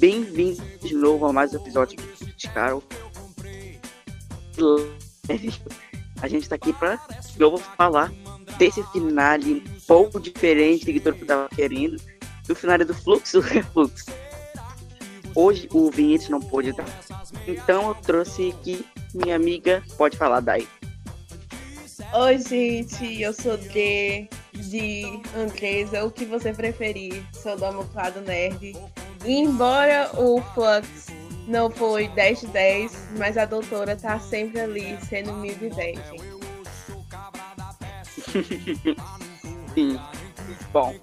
Bem-vindos de novo a mais um episódio de Carol. A gente tá aqui pra eu vou falar desse finale um pouco diferente do que todo mundo tava querendo, do finale do Fluxo Refluxo. Hoje o Vinícius não pôde dar, então eu trouxe aqui minha amiga, pode falar, Dai. Oi, gente, eu sou D de Andresa, o que você preferir. Sou do Amoklado Nerd. Embora o Flux não foi 10 de 10, mas a doutora tá sempre ali, sendo 1010, gente. Sim. Bom,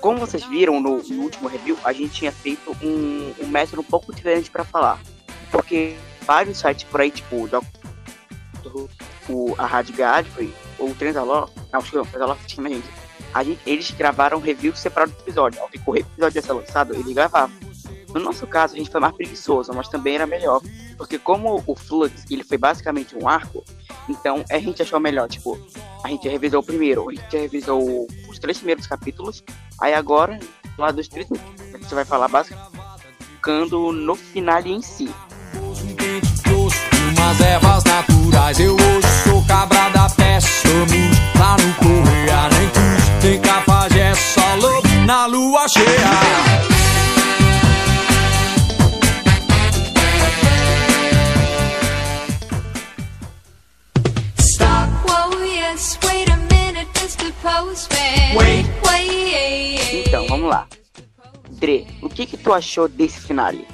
como vocês viram no, no, último review, a gente tinha feito um, um método um pouco diferente para falar. Porque vários sites por aí, tipo o, o a Rádio Godfrey, ou o Transaló, não, não, o Transaló tinha gente. A gente, eles gravaram review separado do episódio. Ao o episódio ia ser lançado, ele gravava. No nosso caso, a gente foi mais preguiçoso, mas também era melhor. Porque como o Flux, ele foi basicamente um arco, então a gente achou melhor, tipo, a gente revisou o primeiro, a gente revisou os três primeiros capítulos, aí agora, lá dos três, você vai falar basicamente no final em si. Umas ervas naturais, eu hoje sou cabra da peste, lá no Correia, nem tu, tem cafajé, só lobo na lua cheia. Então, vamos lá. Dre, o que que tu achou desse finale?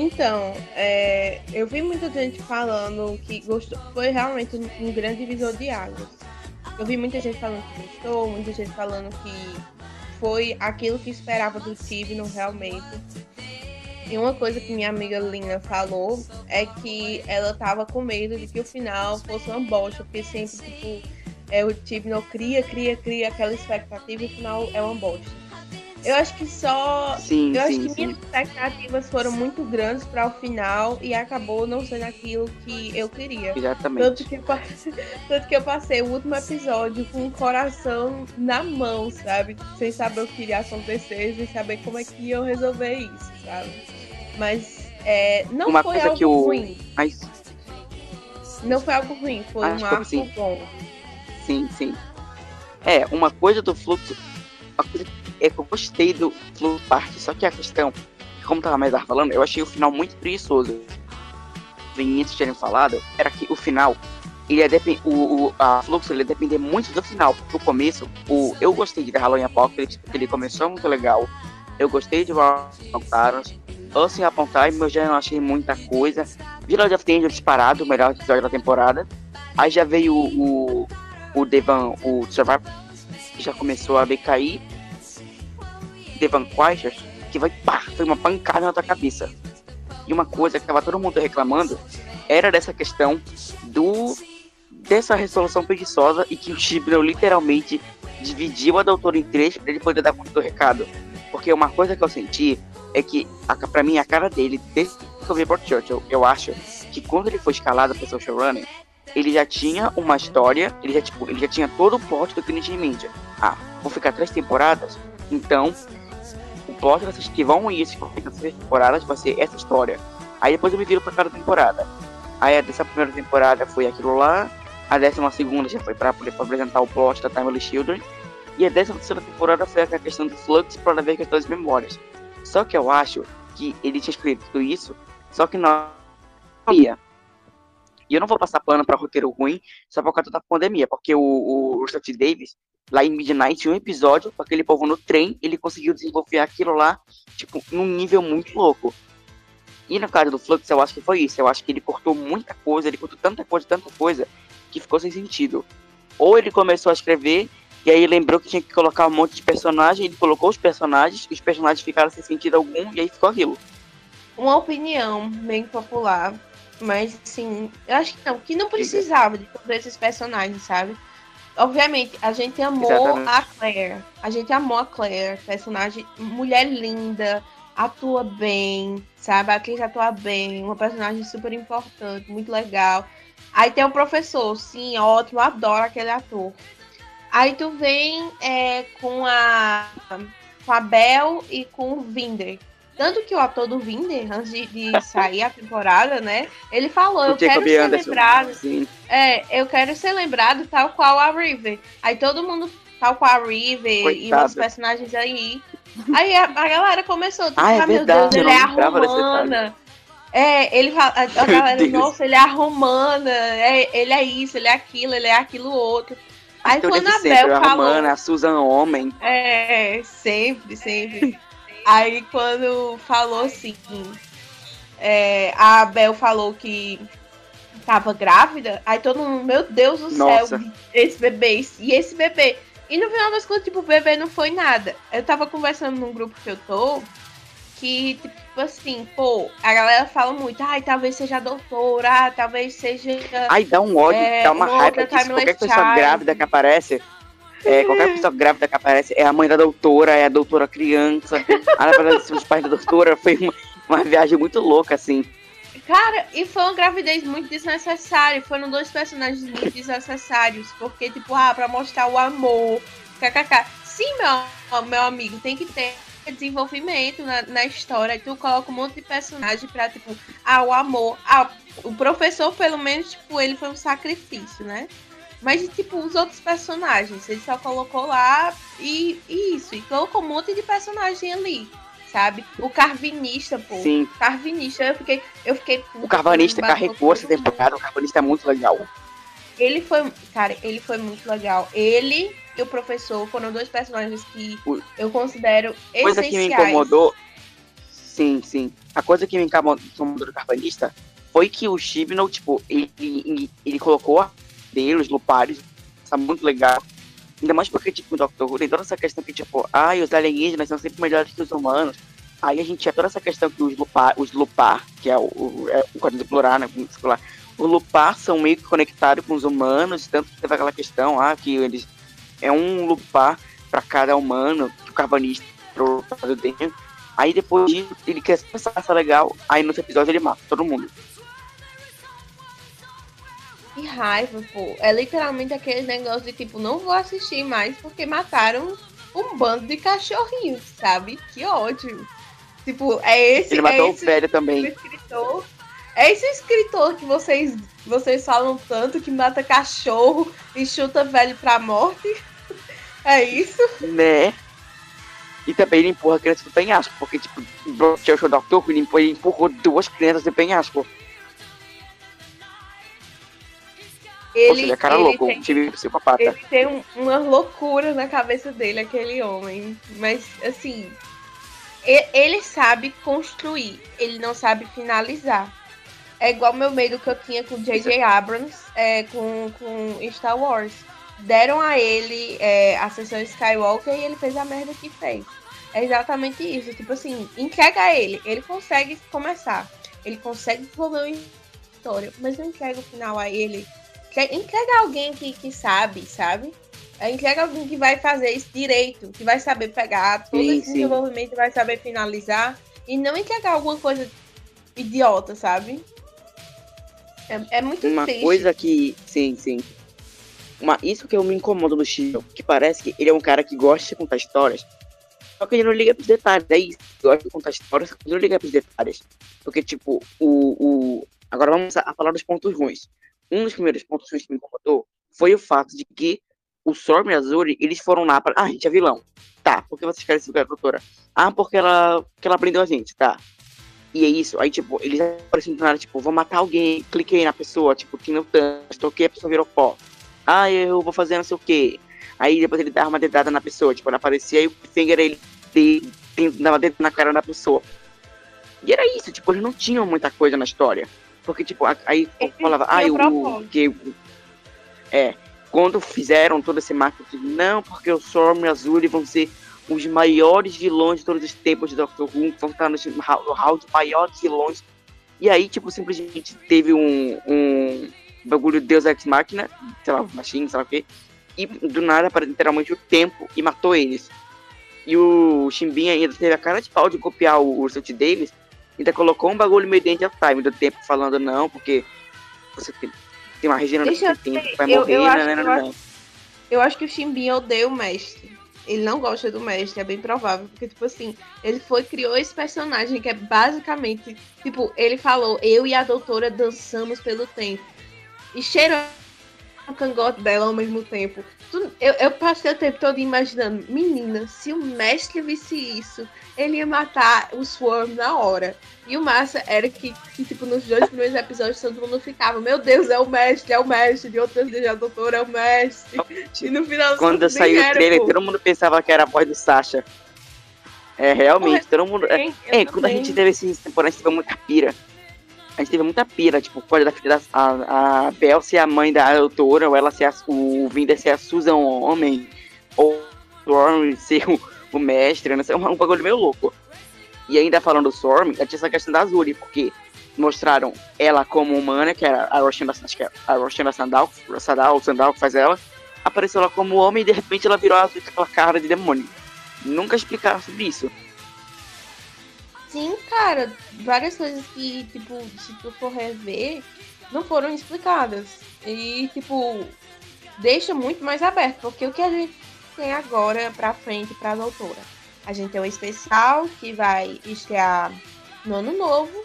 Então, é, eu vi muita gente falando que gostou, foi realmente um, grande divisor de águas. Eu vi muita gente falando que gostou, muita gente falando que foi aquilo que esperava do Tibno realmente. E uma coisa que minha amiga Lina falou é que ela tava com medo de que o final fosse uma bosta, porque sempre, tipo, é, o Tibno cria, cria, cria aquela expectativa e o final é uma bosta. Eu acho que só. Sim, eu sim, acho que sim. minhas expectativas foram muito grandes para o final e acabou não sendo aquilo que eu queria. Exatamente. Tanto que, eu, tanto que eu passei o último episódio com o coração na mão, sabe? Sem saber o que iria acontecer, sem saber como é que iam resolver isso, sabe? Mas é, não Uma foi coisa algo que o. ruim. Mas, Não foi algo ruim, foi Acho um que arco sim. bom. sim, sim. É, uma coisa do fluxo. Coisa é que eu gostei do fluxo parte, só que a questão, como tava mais falando, eu achei o final muito preguiçoso. Vinícius terem falado, era que o final. Ele depend... o, o a fluxo ele ia depender muito do final. Porque o começo, o, eu gostei de Halloween Apocalypse, porque ele começou muito legal. Eu gostei de Apontaros. Assim Upon Time, eu já não achei muita coisa. Village of Angels disparado, o melhor episódio da temporada. Aí já veio o, o, o Devan, o Survivor, já começou a decair. Devan Quaishers, que vai, pá, foi uma pancada na tua cabeça. E uma coisa que tava todo mundo reclamando era dessa questão do dessa resolução preguiçosa e que o Chibnall literalmente dividiu a doutora em três para ele poder dar conta do recado. Porque uma coisa que eu senti é que, a, pra mim, a cara dele, desde que eu vi Brock Churchill, eu acho que quando ele foi escalado para o showrunner, ele já tinha uma história, ele já, tipo, ele já tinha todo o plot do Teenage Ninja. Ah, vão ficar três temporadas? Então, plot dessas que vão ir essas três temporadas vai ser essa história. Aí depois eu me viro pra cada temporada. Aí a dessa primeira temporada foi aquilo lá, a décima segunda já foi pra poder apresentar o plot da Timely Children, e a décima terceira temporada foi a questão do Flux para ver questões das memórias. Só que eu acho que ele tinha escrito isso, só que não ia. E eu não vou passar pano pra roteiro ruim só por causa da pandemia, porque o, o. Davis, lá em Midnight, um episódio com aquele povo no trem, ele conseguiu desenvolver aquilo lá, tipo, num nível muito louco. E no caso do Flux, eu acho que foi isso. Eu acho que ele cortou muita coisa, ele cortou tanta coisa, tanta coisa, que ficou sem sentido. Ou ele começou a escrever, e aí lembrou que tinha que colocar um monte de personagem, ele colocou os personagens, os personagens ficaram sem sentido algum, e aí ficou aquilo. Uma opinião bem popular, mas assim, eu acho que não, que não precisava de todos esses personagens, sabe? Obviamente, a gente amou Exatamente. a Claire. A gente amou a Claire, personagem, mulher linda, atua bem, sabe? A atriz atua bem, uma personagem super importante, muito legal. Aí tem o professor, sim, ótimo, adoro aquele ator. Aí tu vem é, com a com a Bel e com o Vinder. Tanto que o ator do Vinder, antes de, de sair a temporada, né? Ele falou, eu quero ser Anderson, lembrado. Sim. É, eu quero ser lembrado tal qual a River. Aí todo mundo, tal qual a River Coitado. e os personagens aí. Aí a, a galera começou, tipo, ah, é ah, meu Deus, ele é a romana. É, ele fala, a, a galera, nossa, ele é a romana, é, ele é isso, ele é aquilo, ele é aquilo outro. Aí então, quando a Bel falou. A romana, a Susan Homem. É, sempre, sempre. Aí quando falou assim, é, a Bel falou que tava grávida, aí todo mundo, meu Deus do Nossa. céu, esse bebê, e esse bebê. E no final das contas, tipo, o bebê não foi nada. Eu tava conversando num grupo que eu tô, que, tipo assim, pô, a galera fala muito, ai, talvez seja doutora, ah, talvez seja. Ai, dá um ódio, é, dá uma raiva disso. Qualquer pessoa grávida que aparece, é, qualquer pessoa grávida que aparece é a mãe da doutora, é a doutora criança. Na verdade, os pais da doutora foi uma, uma viagem muito louca, assim. Cara, e foi uma gravidez muito desnecessária. Foram dois personagens muito desnecessários. Porque, tipo, ah, pra mostrar o amor. KKK. Sim, meu, meu amigo, tem que ter desenvolvimento na, na história. Tu coloca um monte de personagem pra, tipo, ah, o amor. Ah, o professor, pelo menos, tipo, ele foi um sacrifício, né? Mas, tipo, os outros personagens, ele só colocou lá e, e isso. E colocou um monte de personagem ali, sabe? O Carvinista, pô. Sim. Carvinista, eu fiquei. Eu fiquei o Carvanista carregou essa temporada, o Carvanista é muito legal. Ele foi. Cara, ele foi muito legal. Ele e o professor foram dois personagens que o... eu considero essenciais. Coisa que me incomodou. Sim, sim. A coisa que me incomodou do Carvanista foi que o Chibnall, tipo, ele, ele, ele colocou dele, os Lupares, tá muito legal. Ainda mais porque, tipo, o Doctor Who tem toda essa questão que, tipo, ai, os alienígenas são sempre melhores que os humanos. Aí a gente tinha toda essa questão que os Lupar, os Lupar que é o, o, é o do plural, né, singular, os Lupar são meio que conectados com os humanos, tanto que teve aquela questão, ah, que eles é um Lupar para cada humano, que o carbanista pro dentro. Aí depois ele quer essa legal, aí no episódio ele mata todo mundo. Que raiva, pô. É literalmente aquele negócio de tipo, não vou assistir mais porque mataram um bando de cachorrinhos, sabe? Que ódio. Tipo, é esse. Ele matou é esse, o velho também. Escritor, é esse escritor que vocês, vocês falam tanto que mata cachorro e chuta velho pra morte. É isso? Né? E também ele empurra a criança do penhasco, porque, tipo, o Dr. ele empurrou duas crianças do penhasco. Ele, seja, cara ele louco, tem, tive psicopata. Ele tem um, uma loucura na cabeça dele, aquele homem. Mas, assim, ele sabe construir, ele não sabe finalizar. É igual meu medo que eu tinha com J.J. Abrams, é, com, com Star Wars. Deram a ele é, a sessão Skywalker e ele fez a merda que fez. É exatamente isso. Tipo assim, entrega a ele. Ele consegue começar. Ele consegue desenvolver uma história, mas não entrega o final a ele entrega alguém que, que sabe, sabe? Entrega alguém que vai fazer isso direito, que vai saber pegar todo sim, esse sim. desenvolvimento, vai saber finalizar e não entregar alguma coisa idiota, sabe? É, é muito Uma triste. coisa que. Sim, sim. Uma, isso que eu me incomodo no Chico, que parece que ele é um cara que gosta de contar histórias, só que ele não liga pros detalhes. É isso. Gosta de contar histórias, ele não liga pros detalhes. Porque, tipo, o. o... Agora vamos a falar dos pontos ruins um dos primeiros pontos que me incomodou foi o fato de que o Storm e a Azuri, eles foram lá para. Ah, a gente é vilão. Tá, por que vocês querem ser a doutora? Ah, porque ela, porque ela prendeu a gente, tá. E é isso. Aí, tipo, eles aparecem do nada, tipo, vou matar alguém, cliquei na pessoa, tipo, que não tanto, toquei, a pessoa virou pó. Ah, eu vou fazer não sei o quê. Aí depois ele dava uma dedada na pessoa, tipo, ela aparecia e o Finger ele dava dedada na cara da pessoa. E era isso, tipo, eles não tinham muita coisa na história. Porque, tipo, aí falava, ah, o que é, quando fizeram todo esse marketing, não, porque o Storm e Azul vão ser os maiores vilões de todos os tempos de Doctor Who, vão estar no, hall de maiores vilões. E aí, tipo, simplesmente teve um, um bagulho Deus Ex Machina, sei lá, Machine, sei lá o quê, e do nada, para literalmente o tempo, e matou eles. E o Shimbin ainda teve a cara de pau de copiar o Russell Davis, ainda colocou um bagulho meio dentro of time do tempo falando não, porque você tem, uma Regina Deixa no tempo, vai eu, morrer, eu, acho, não, não, não, eu, acho, eu acho que o Chimbinha odeia o mestre. ele não gosta do mestre, é bem provável, porque, tipo assim, ele foi, criou esse personagem que é basicamente, tipo, ele falou, eu e a doutora dançamos pelo tempo. E cheirou o cangote dela ao mesmo tempo. Eu, eu passei o tempo todo imaginando, menina, se o mestre visse isso, ele ia matar o Swarm na hora. E o massa era que, que, tipo, nos dois primeiros episódios todo mundo ficava, meu Deus, é o mestre, é o mestre, de outras vezes a doutora é o mestre. E no final Quando saiu o trailer, todo mundo pensava que era a voz do Sasha. É, realmente, todo mundo. É, é quando a gente teve esse temporada, a gente teve muita pira. A gente teve muita pira, tipo, pode da. A, a Bel ser a mãe da doutora, ou ela ser a, o Vinder ser a Susan homem, ou o Storm ser o, o mestre, né? É um, um bagulho meio louco. E ainda falando do Storm, tinha essa questão da Azuri, porque mostraram ela como humana, que era a Roshana, é a Roshana Sandal, Sandal, Sandal que faz ela, apareceu ela como homem e de repente ela virou azul com aquela cara de demônio. Nunca explicaram sobre isso. Sim, cara, várias coisas que, tipo, se tu for rever, não foram explicadas. E, tipo, deixa muito mais aberto, porque o que a gente tem agora pra frente pra doutora? A gente tem um especial que vai estrear no ano novo.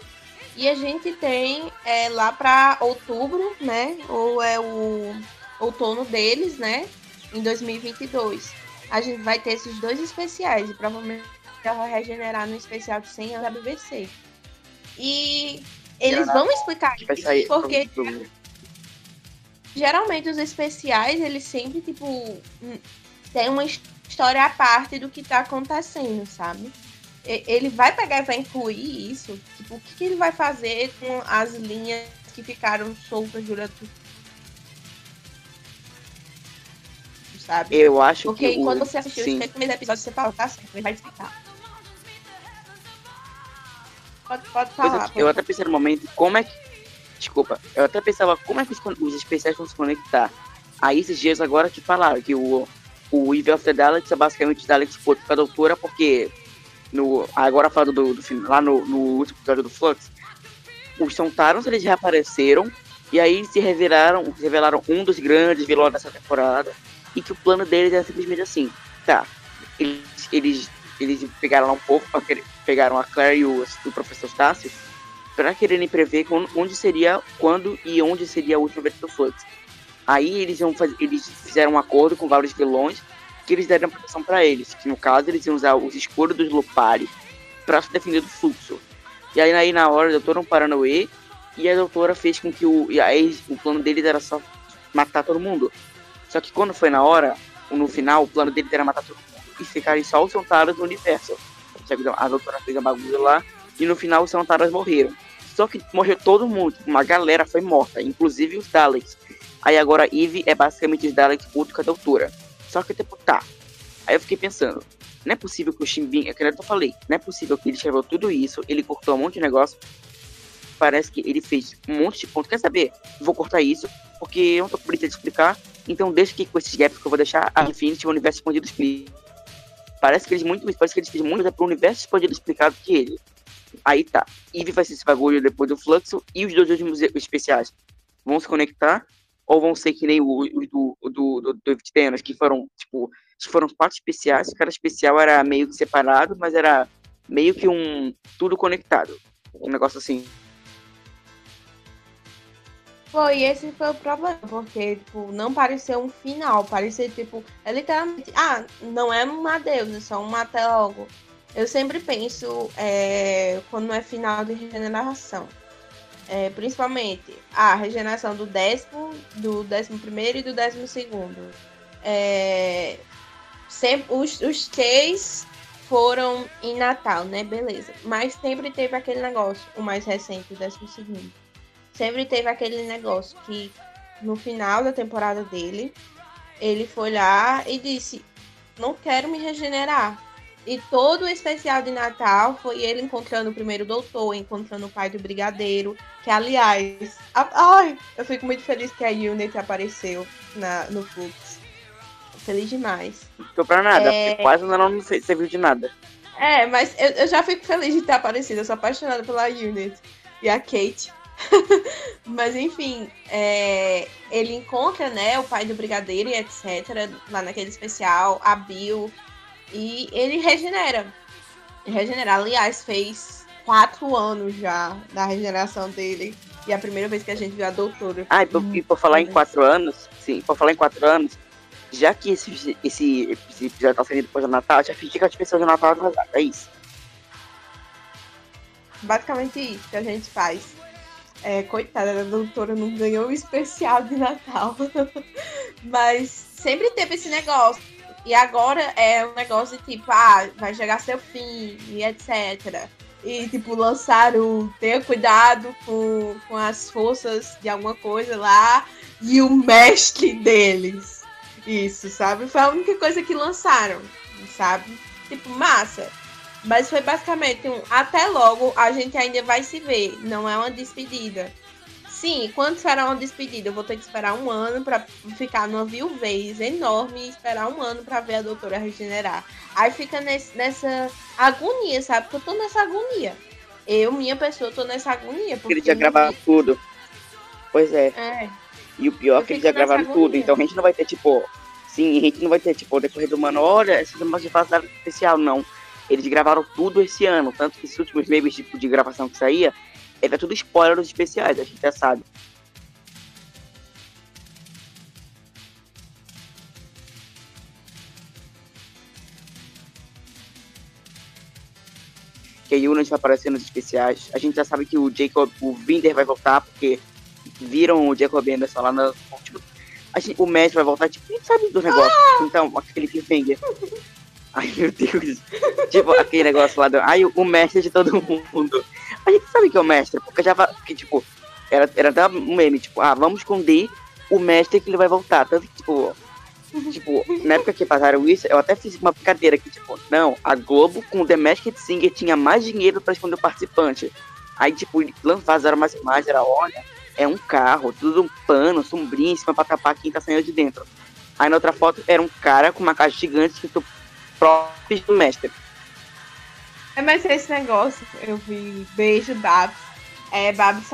E a gente tem é, lá para outubro, né? Ou é o outono deles, né? Em 2022. A gente vai ter esses dois especiais. E provavelmente regenerar no especial de 100 anos da BBC. E eles vão explicar isso porque geralmente os especiais eles sempre tipo tem uma história à parte do que tá acontecendo, sabe? Ele vai pegar e vai incluir isso. Tipo, o que, que ele vai fazer com as linhas que ficaram soltas durante sabe? Eu acho Porque que. Porque quando o... você assistiu Sim. os primeiros episódios, você fala, tá certo, ele vai explicar. Pode, pode falar. eu até pensei no momento, como é que. Desculpa, eu até pensava como é que os especiais vão se conectar. Aí esses dias agora te falaram que o, o Evil of the Daleks é basicamente Daleks com a doutora, porque no, agora falando do, do lá no, no último episódio do Flux, os Sontarons eles reapareceram e aí se revelaram, revelaram um dos grandes vilões dessa temporada e que o plano deles era simplesmente assim, tá, eles, eles, eles pegaram lá um pouco, pegaram a Claire e o, o professor Stassi para quererem prever onde seria, quando e onde seria a última vez do Flux. Aí eles, iam fazer, eles fizeram um acordo com vários vilões que eles deram proteção para eles, que no caso eles iam usar os escuros dos Lupari para se defender do fluxo. E aí, aí na hora, o doutor um Paranauê e a doutora fez com que o, aí, o plano deles era só matar todo mundo. Só que quando foi na hora, no final, o plano deles era matar todo mundo e ficarem só os Santaras do universo. Então, a doutora fez a bagulho lá e no final os Santaras morreram. Só que morreu todo mundo, uma galera foi morta, inclusive os Daleks. Aí agora Eve é basicamente os Daleks puto com a doutora. Só que tipo, tá. Aí eu fiquei pensando, não é possível que o Shimbin, é que eu falei, não é possível que ele escreveu tudo isso, ele cortou um monte de negócio. Parece que ele fez um monte de pontos. Quer saber? Vou cortar isso, porque eu não tô com de explicar. Então deixa que com esses gaps que eu vou deixar a Infinity o universo expandido explica. Parece que eles muito. Parece que eles fez muito pro universo expandido explicado que ele. Aí tá. Eve vai ser esse bagulho depois do fluxo. E os dois últimos especiais vão se conectar ou vão ser que nem o, do, do, do, do que foram, tipo, foram quatro especiais, cada especial era meio que separado, mas era meio que um tudo conectado. Um negócio assim. Foi, esse foi o problema, porque, tipo, não pareceu um final, parecia, tipo, é literalmente, ah, não é uma deusa, é só um até logo. Eu sempre penso, é, quando é final de regeneração, é, principalmente a regeneração do décimo, do décimo primeiro e do décimo segundo. É, sempre, os, os três foram em Natal, né? Beleza. Mas sempre teve aquele negócio, o mais recente, o décimo segundo. Sempre teve aquele negócio que no final da temporada dele, ele foi lá e disse: Não quero me regenerar. E todo o especial de Natal foi ele encontrando o primeiro doutor, encontrando o pai do brigadeiro. Que, aliás, a, ai, eu fico muito feliz que a Unity apareceu na, no Flux. Feliz demais. Tô pra nada, é... quase não, não serviu de nada. É, mas eu, eu, já fico feliz de ter aparecido. Eu sou apaixonada pela Unity e a Kate. mas enfim, é, ele encontra né, o pai do brigadeiro e etc. lá naquele especial, a Bill E ele regenera. Regenera. Aliás, fez quatro anos já da regeneração dele. E é a primeira vez que a gente viu a doutora. Ah, e por, e por falar em quatro anos, sim, por falar em quatro anos, já que esse, esse, esse episódio tá saindo depois do Natal, já fingi que a pessoas do Natal atrasada. É isso. Basicamente isso que a gente faz. É, coitada da doutora, não ganhou o especial de Natal. Mas sempre teve esse negócio. E agora é um negócio de tipo, ah, vai chegar seu fim e etc. E tipo, lançaram tenha cuidado com, com as forças de alguma coisa lá e o mestre deles. Isso, sabe? Foi a única coisa que lançaram, sabe? Tipo, massa. Mas foi basicamente um até logo, a gente ainda vai se ver. Não é uma despedida. Sim, quando será uma despedida? Eu vou ter que esperar um ano para ficar numa viuvez enorme e esperar um ano para ver a doutora regenerar. Aí fica nesse, nessa agonia, sabe? Porque eu tô nessa agonia. Eu, minha pessoa, tô nessa agonia. Porque Eles já gravaram vi... tudo. Pois é. É. E o pior é que eles já gravaram tudo. Então a gente não vai ter, tipo. Sim, a gente não vai ter, tipo, decorrer do ano, olha, essa uma de fase especial, não. Eles gravaram tudo esse ano, tanto que esses últimos meses tipo, de gravação que saía, era tudo spoilers especiais, a gente já sabe. Que a Yunus vai aparecer nos especiais. A gente já sabe que o Jacob, o Vinder vai voltar, porque viram o Jacob Anderson lá no último. Gente, o mestre vai voltar, tipo, a gente sabe do negócio. Então, aquele cliffhanger. Ai, meu Deus. tipo, aquele negócio lá do. Ai, o mestre de todo mundo. A gente sabe que é o mestre, porque já. Que, tipo, era, era até um meme, tipo, ah, vamos esconder o mestre que ele vai voltar. Tanto que, tipo. Tipo, na época que passaram isso, eu até fiz uma brincadeira que, tipo, não, a Globo com o The Masked Singer tinha mais dinheiro para esconder o participante. Aí, tipo, vazaram mais imagens, era, olha, é um carro, tudo um pano, sombrinho em cima pra tapar quem tá saindo de dentro. Aí na outra foto era um cara com uma caixa gigante escrito próprio do mestre. É, mas esse negócio, eu vi beijo Babs. É, Babs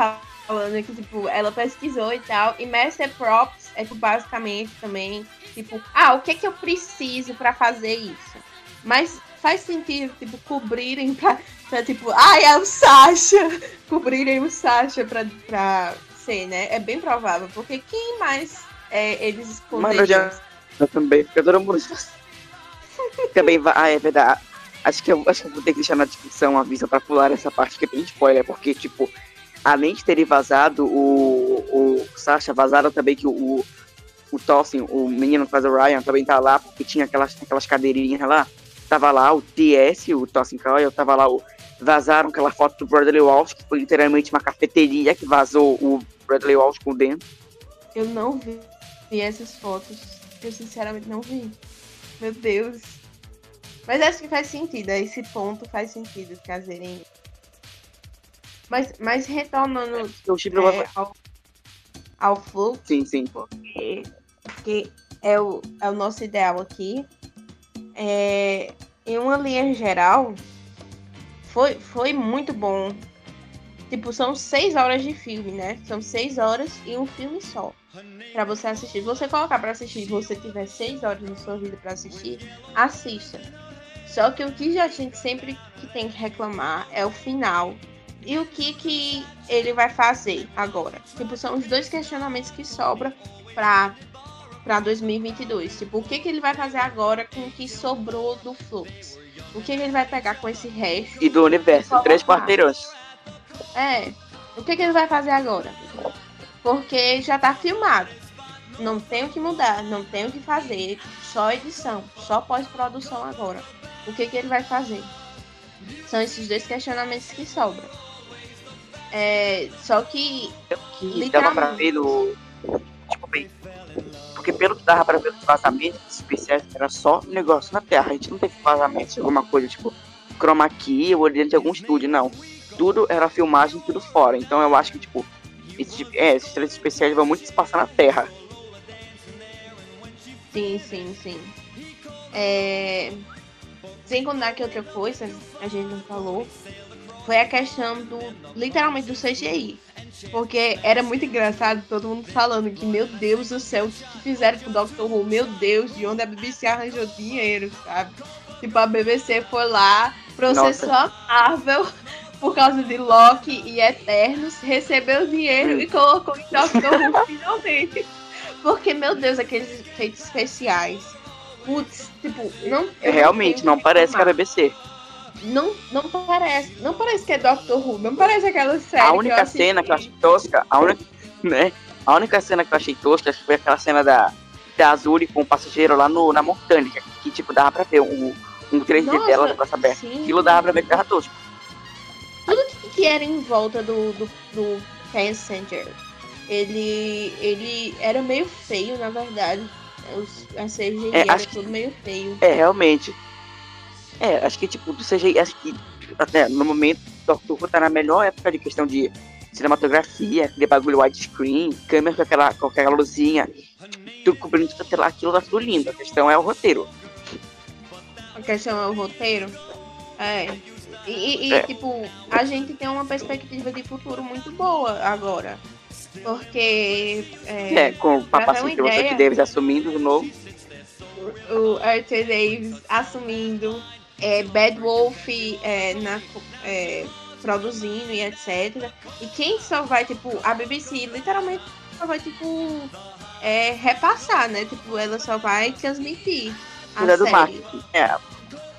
falando que, tipo, ela pesquisou e tal. E Master Props é, tipo, basicamente também, tipo, ah, o que que eu preciso para fazer isso? Mas faz sentido, tipo, cobrirem pra, pra tipo, ai, é o Sasha! Cobrirem o Sasha pra, pra ser, né? É bem provável, porque quem mais é, eles esconderiam? Mano, já, eu também, porque todo mundo também vai. Ah, é verdade. Acho que, eu, acho que eu vou ter que deixar na descrição uma aviso pra pular essa parte que é bem spoiler, porque, tipo, além de terem vazado o, o Sasha, vazaram também que o, o Tossin, o menino que faz o Ryan, também tá lá, porque tinha aquelas, aquelas cadeirinhas lá. Tava lá o TS, o Tossin Coyle, tava lá o. Vazaram aquela foto do Bradley Walsh, que foi literalmente uma cafeteria que vazou o Bradley Walsh com dentro. Eu não vi essas fotos. Eu sinceramente não vi. Meu Deus. Mas acho que faz sentido, esse ponto faz sentido fazerem. Mas, mas retornando o Chibro é, ao, ao fluxo. Sim, sim. Porque, porque é, o, é o nosso ideal aqui. É, em uma linha geral, foi, foi muito bom. Tipo, são seis horas de filme, né? São seis horas e um filme só para você assistir. Você colocar para assistir, você tiver seis horas na sua vida para assistir, assista. Só que o que a gente sempre que tem que reclamar é o final e o que que ele vai fazer agora. Tipo, são os dois questionamentos que sobram para para 2022. Tipo, o que que ele vai fazer agora com o que sobrou do fluxo? O que, que ele vai pegar com esse resto? E do universo, três quarteirões. É. O que que ele vai fazer agora? porque já está filmado. Não tem o que mudar, não tem o que fazer, só edição, só pós-produção agora. O que, que ele vai fazer? São esses dois questionamentos que sobram. É, só que. que dava pra ver no. Tipo, bem. Porque pelo que dava pra ver nos vazamentos especiais, era só negócio na Terra. A gente não teve vazamentos alguma coisa, tipo, chroma key ou dentro de algum estúdio, não. Tudo era filmagem, tudo fora. Então eu acho que, tipo, esse, é, esses três especiais vão muito se passar na Terra. Sim, sim, sim. É... Sem contar que outra coisa, a gente não falou, foi a questão do, literalmente, do CGI. Porque era muito engraçado todo mundo falando que, meu Deus do céu, o que, fizeram com o Dr. Who? Meu Deus, de onde a BBC arranjou dinheiro, sabe? Tipo, a BBC foi lá, processou Nossa. a Marvel por causa de Loki e Eternos, recebeu dinheiro e colocou em Doctor Who finalmente. Porque, meu Deus, aqueles efeitos especiais. Putz, tipo, não. Realmente, não, parece que é a BBC. Não, não parece. Não parece que é Doctor Who. Não parece aquela série. A única que cena que eu achei tosca, a única, né? A única cena que eu achei tosca foi aquela cena da, da Azul com o passageiro lá no, na montanha, que, que tipo, dava pra ver um, um 3D Nossa, dela no braço aberto. Sim. Aquilo dava pra ver que era tosco. Tudo que era em volta do, do, do Passenger, ele, ele era meio feio, na verdade. Os, a CGI é, era tudo meio feio. É, realmente. É, acho que, tipo, do CGI, acho que até no momento, Doctor Who tá na melhor época de questão de cinematografia, aquele bagulho widescreen, câmera com aquela, com aquela luzinha, tudo cobrindo tudo aquilo tá tudo lindo. A questão é o roteiro. A questão é o roteiro? É. E, e é. tipo, a gente tem uma perspectiva de futuro muito boa agora. Porque. É, é com o papacito você Davis assumindo de novo. O Arthur Davis assumindo é, Bad Wolf é, na, é, produzindo e etc. E quem só vai, tipo, a BBC literalmente só vai, tipo, é, repassar, né? Tipo, ela só vai transmitir. Cuidar do marketing. É.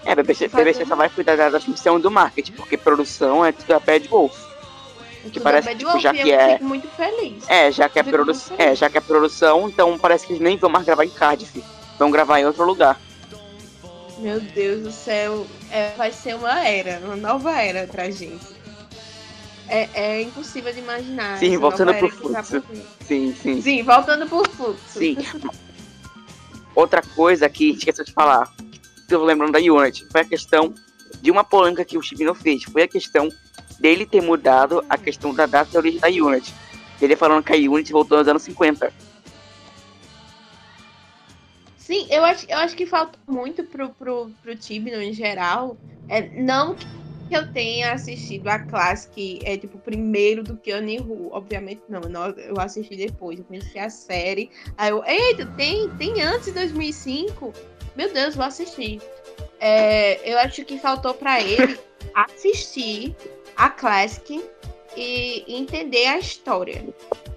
É, a BBC, BBC só vai cuidar da transmissão do marketing, porque produção é tudo a Bad Wolf. Que parece que, tipo, já que é. muito feliz. É, já que é, produ... é, já que é produção, então parece que eles nem vão mais gravar em Cardiff. Vão gravar em outro lugar. Meu Deus do céu, é, vai ser uma era, uma nova era pra gente. É, é impossível de imaginar. Sim, voltando pro tá fluxo. Sim, sim. Sim, voltando pro fluxo. Sim. Outra coisa que esqueci de falar, que eu lembrando da Unity, foi a questão de uma polêmica que o Chibino fez. Foi a questão dele ter mudado a questão da data de origem da Unity. Ele falando que a Unity voltou nos anos 50. Sim, eu acho, eu acho que falta muito pro, pro, pro Tibno em geral. É, não que eu tenha assistido a Classic, é tipo, primeiro do que a Nihu. Obviamente não, eu assisti depois, eu conheci a série. Aí eu, eita, tem, tem antes de 2005? Meu Deus, vou assistir. É, eu acho que faltou para ele assistir a Classic e entender a história.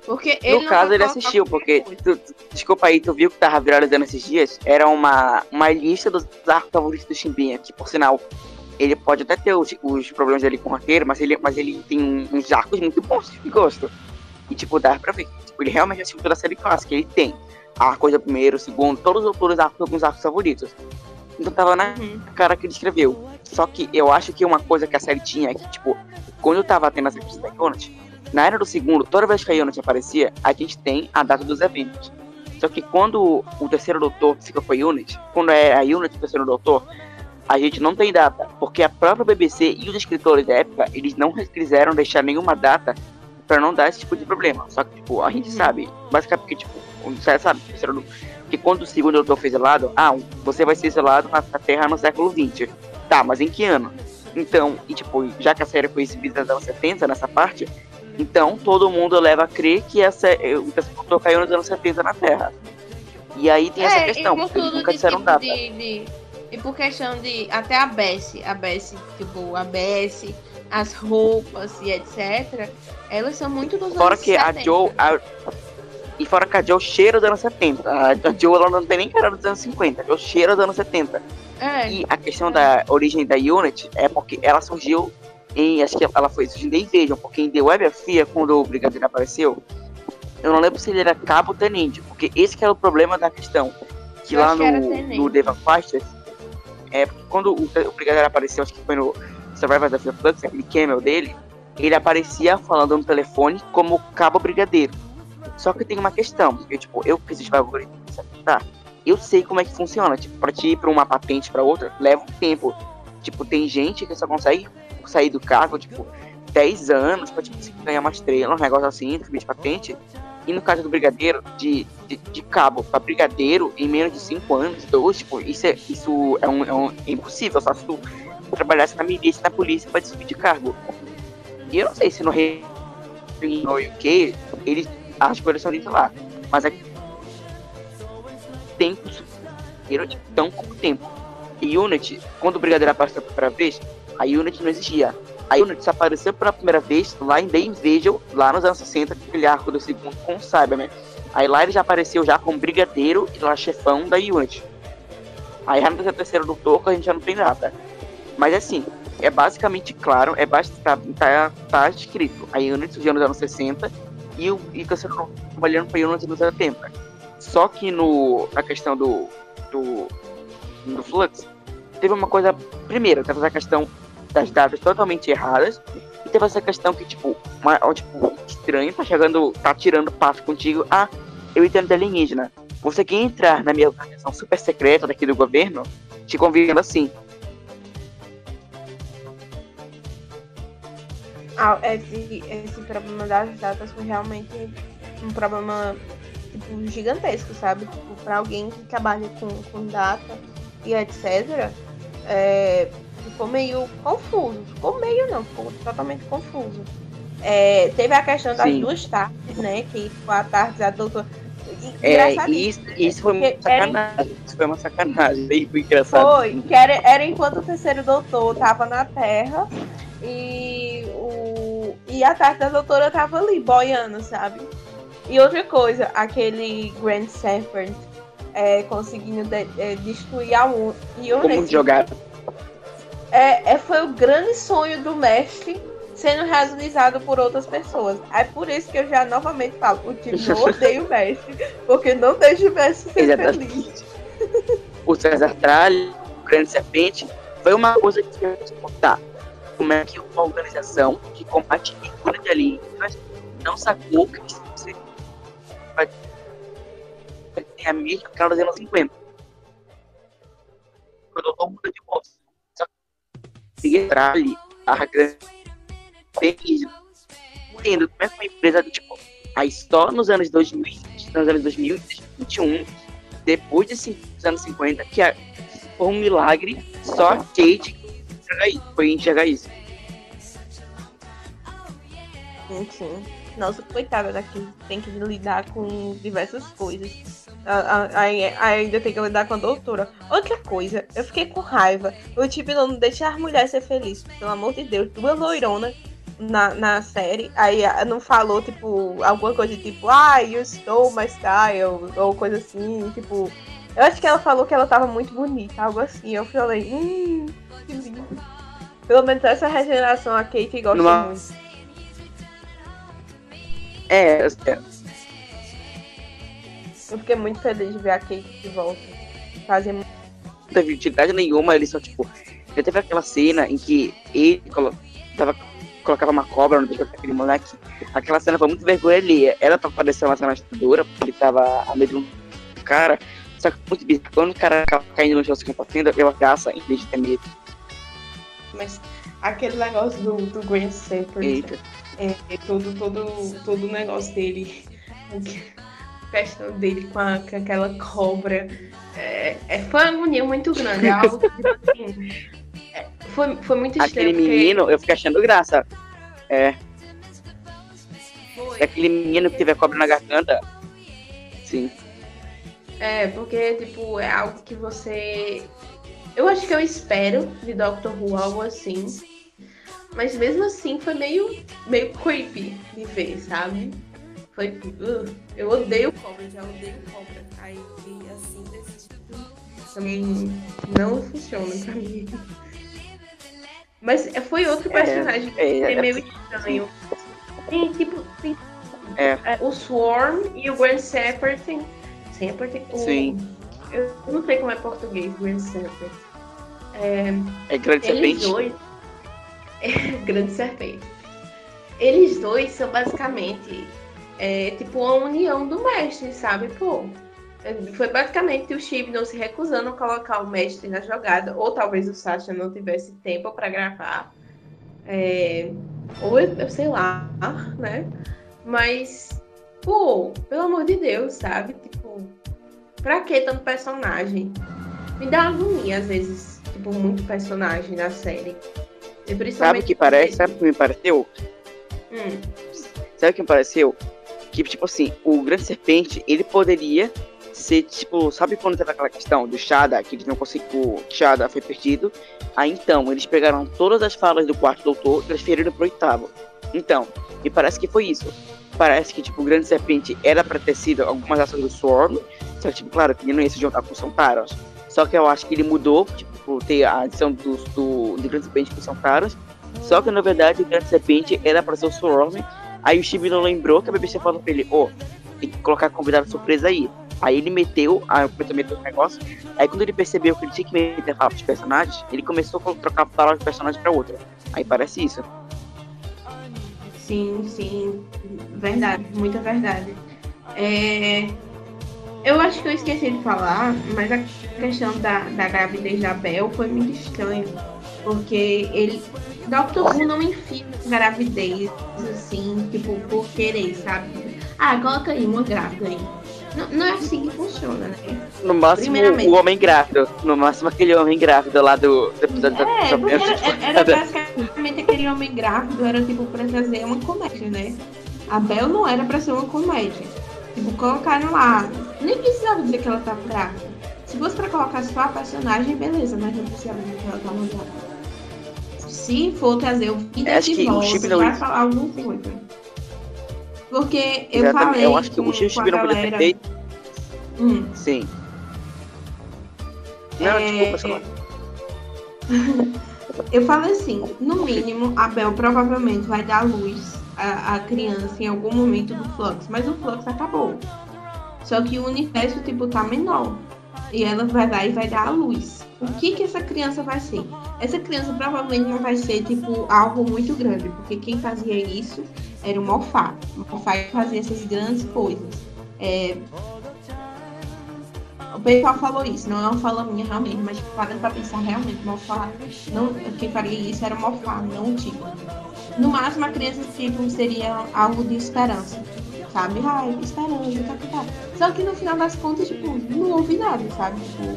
Porque no caso, ele assistiu, porque. Tu, tu, desculpa aí, tu viu que tava viralizando esses dias? Era uma, uma lista dos arcos favoritos do Chimbinha, que por sinal, ele pode até ter os, os problemas dele com o roteiro, mas ele, mas ele tem uns arcos muito bons de gosto. E tipo, dá pra ver. Tipo, ele realmente assistiu toda a série clássica. Ele tem a coisa primeiro, segundo, todos os autores arcos alguns arcos favoritos. Então tava na uhum. cara que ele escreveu. Só que eu acho que uma coisa que a série tinha é que, tipo, quando eu tava tendo as equipes da Unity, na era do segundo, toda vez que a Unity aparecia, a gente tem a data dos eventos. Só que quando o terceiro doutor fica com a Unity, quando é a Unity o terceiro doutor, a gente não tem data, porque a própria BBC e os escritores da época, eles não quiseram deixar nenhuma data para não dar esse tipo de problema. Só que, tipo, a gente uhum. sabe, basicamente, tipo, você sabe, que quando o segundo doutor foi zelado, ah, você vai ser zelado na Terra no século 20. Tá, mas em que ano? Então, e tipo, já que a série foi exibida nos anos 70, nessa parte, então, todo mundo leva a crer que essa, o Testamento caiu nos anos 70 na Terra. E aí tem é, essa questão, porque eles nunca disseram tipo data. De, de, e por questão de. Até a Bessie, a Bessie, tipo, a Bessie, as roupas e etc. Elas são muito dos fora anos que 70. a Joe. A, e fora que a Joe cheira dos anos 70. A, a Joe ela não tem nem cara dos anos 50. A Joe cheira dos anos 70. É. E a questão da origem da Unity é porque ela surgiu em, acho que ela foi surgindo em Invasion, porque em The Web of Fear, quando o Brigadeiro apareceu, eu não lembro se ele era cabo ou tenente, porque esse que era o problema da questão. Que eu lá no, que no Devon Fasters, é, quando o, o Brigadeiro apareceu, acho que foi no Survivor da Flux, aquele camel dele, ele aparecia falando no telefone como cabo brigadeiro. Só que tem uma questão, porque tipo, eu fiz esse algoritmo, tá? Eu sei como é que funciona, tipo, pra te ir pra uma patente pra outra, leva um tempo. Tipo, tem gente que só consegue sair do cargo, tipo, 10 anos pra tipo, ganhar uma estrela, um negócio assim, de patente. E no caso do brigadeiro, de, de, de cabo para brigadeiro, em menos de 5 anos, dois, tipo, isso é, isso é, um, é, um, é impossível, só se tu trabalhasse na milícia, na polícia para subir de cargo. E eu não sei se no Reino UK, eles, as coisas são de lá, mas é tempo de tão pouco tempo. E Unity, quando o Brigadeiro apareceu pela primeira vez, a Unity não existia. A Unity apareceu pela primeira vez lá em The Invasion, lá nos anos 60, aquele arco do segundo com o Cyberman. Aí lá ele já apareceu já como brigadeiro e lá chefão da Unity. Aí já no terceiro do Toco a gente já não tem nada. Mas assim, é basicamente claro, é basta tá, tá, tá escrito. A Unity surgiu nos anos 60 e o e terceiro trabalhando para a Unity nos anos 70. Só que no a questão do, do, do Flux, teve uma coisa. Primeiro, teve essa questão das datas totalmente erradas. E teve essa questão que, tipo, uma, tipo, estranho, tá chegando, tá tirando passo contigo. Ah, eu entendo de alienígena. Você quer entrar na minha organização super secreta daqui do governo? Te convidando assim. Ah, esse, esse problema das datas foi realmente um problema tipo, gigantesco, sabe? Tipo, pra alguém que trabalha com, com data e etc. É, ficou meio confuso. Ficou meio não, ficou totalmente confuso. É, teve a questão das Sim. duas tardes, né? Que foi a tarde da doutora. É, isso, isso foi uma sacanagem. Era... Isso foi uma sacanagem. Bem, engraçado. Foi, que era, era enquanto o terceiro doutor tava na Terra e, o, e a tarde da doutora tava ali, boiando, sabe? E outra coisa, aquele Grand Serpent é, conseguindo de, é, destruir a um. E Como jogar é, é, foi o grande sonho do mestre sendo realizado por outras pessoas. É por isso que eu já novamente falo, o time não odeia o mestre, porque não deixa o mestre ser Exatamente. feliz. O César Tralli, o Grande Serpente, foi uma coisa que eu contar. Como é que uma organização que combate a de alienígenas não sacou que ter a mesma cara dos anos 50. O doutor muda de voz entrar ali a grande entendo como é que uma empresa tipo aí só nos anos 2020, nos anos 2021 depois de anos 50 que foi um milagre só a Kate foi enxergar isso. Sim. Nossa coitada daqui tem que lidar com diversas coisas ainda tem que lidar com a doutora. Outra coisa, eu fiquei com raiva. O tipo não deixa a mulher ser feliz, pelo amor de Deus. Duas loironas na, na série. Aí não falou, tipo, alguma coisa tipo, ah, you stole my style, ou coisa assim, tipo. Eu acho que ela falou que ela tava muito bonita, algo assim. Eu falei, hum, que lindo. Pelo menos essa regeneração a Kate gosta Numa... muito. É, é eu fiquei muito feliz de ver a Kate de volta. Fazer Não teve utilidade nenhuma, ele só, tipo. Já teve aquela cena em que ele colo... tava... colocava uma cobra no bico daquele moleque. Aquela cena foi muito vergonha ali. Ela tava parecendo uma cena assustadora, porque ele tava amedrontando o cara. Só que muito bizarro. Quando o cara acaba caindo no chão se compartilhando, eu abraça em vez de ter medo. Mas aquele negócio do, do Grant Eita. É, é, todo, todo, todo o negócio dele questão dele com, a, com aquela cobra. É, é, foi uma agonia muito grande. É algo que, assim, é, foi, foi muito estranho. Aquele menino, porque... eu fiquei achando graça. É. Foi. Aquele menino que teve a cobra na garganta. Sim. É, porque, tipo, é algo que você. Eu acho que eu espero de Doctor Who algo assim. Mas mesmo assim foi meio, meio creepy de ver, sabe? Foi. Uh, eu odeio cobra, já odeio cobra. Aí, assim, desse tipo, também não funciona pra mim. Mas foi outro é, personagem é, que é, é meio estranho. Tem, tipo, tem é. o Swarm e o Grand. Shepherd o, Sim. Eu não sei como é português, Grand Shepherd. É, é Grande Serpente. Dois, é, grande Serpente. Eles dois são basicamente é tipo uma união do mestre, sabe? Pô, foi basicamente o Chip não se recusando a colocar o mestre na jogada, ou talvez o Sasha não tivesse tempo para gravar, é, ou eu sei lá, né? Mas, pô, pelo amor de Deus, sabe? Tipo, pra que tanto personagem? Me dá agonia, às vezes, tipo, muito personagem na série. Sabe o que parece? Sabe o que me pareceu? Hum. Sabe o que me pareceu? Que, tipo assim, o Grande Serpente, ele poderia se, tipo, sabe quando teve aquela questão do Shada, que eles não conseguiram, que Shada foi perdido? Aí então, eles pegaram todas as falas do quarto doutor e transferiram pro oitavo. Então, e parece que foi isso. Parece que, tipo, o Grande Serpente era pra ter sido algumas ações do Swarm, só que, tipo, claro, que ele não ia se juntar com o Santaros. Só que eu acho que ele mudou, tipo, ter a adição do, do, do Grande Serpente com o Santaros. Só que, na verdade, o Grande Serpente era pra ser o Swarm. Aí o Chibi não lembrou que a BBC falou pra ele, ô, oh, tem que colocar convidado surpresa aí. Aí ele meteu, aí a meter o negócio. Aí quando ele percebeu que ele tinha que meter a palavra de personagens, ele começou a trocar a palavra de personagem pra outra. Aí parece isso. Sim, sim. Verdade, muita verdade. É... Eu acho que eu esqueci de falar, mas a questão da, da gravidez da Bel foi muito estranho. Porque ele. Doctor Who não enfia gravidez, assim, tipo, por querer, sabe? Ah, coloca aí uma grávida aí. Não, não, é assim que funciona, né? No máximo, o homem grávido. No máximo, aquele homem grávido lá do, do episódio é, porque era, era, basicamente aquele homem grávido, era tipo pra trazer uma comédia, né? A Bel não era pra ser uma comédia. Tipo, colocaram lá. Nem precisava dizer que ela tá grávida. Se fosse pra colocar só a personagem, beleza, mas não precisava dizer que ela tá grávida. Se for trazer o vídeo é, de volta, vai falar alguma coisa. Porque eu Exatamente. falei. Eu acho que o Chibi não podia ter feito. Hum. Sim. Não, é... desculpa, Eu falei assim, no mínimo, a Bel provavelmente vai dar luz à, à criança em algum momento do Flux, mas o Flux acabou. Só que o universo, tipo, tá menor. E ela vai dar e vai dar a luz. O que que essa criança vai ser? Essa criança provavelmente não vai ser, tipo, algo muito grande, porque quem fazia isso era o Mofá. O Mofá fazia essas grandes coisas. É... O pessoal falou isso, não é uma fala minha realmente, mas parando pra pensar realmente, Mofá, não, quem faria isso era o Mofá, não o tipo. No máximo, a criança tipo, seria algo de esperança, sabe? Ai, esperança, tá, tá, tá. Só que no final das contas, tipo, não houve nada, sabe? Tipo,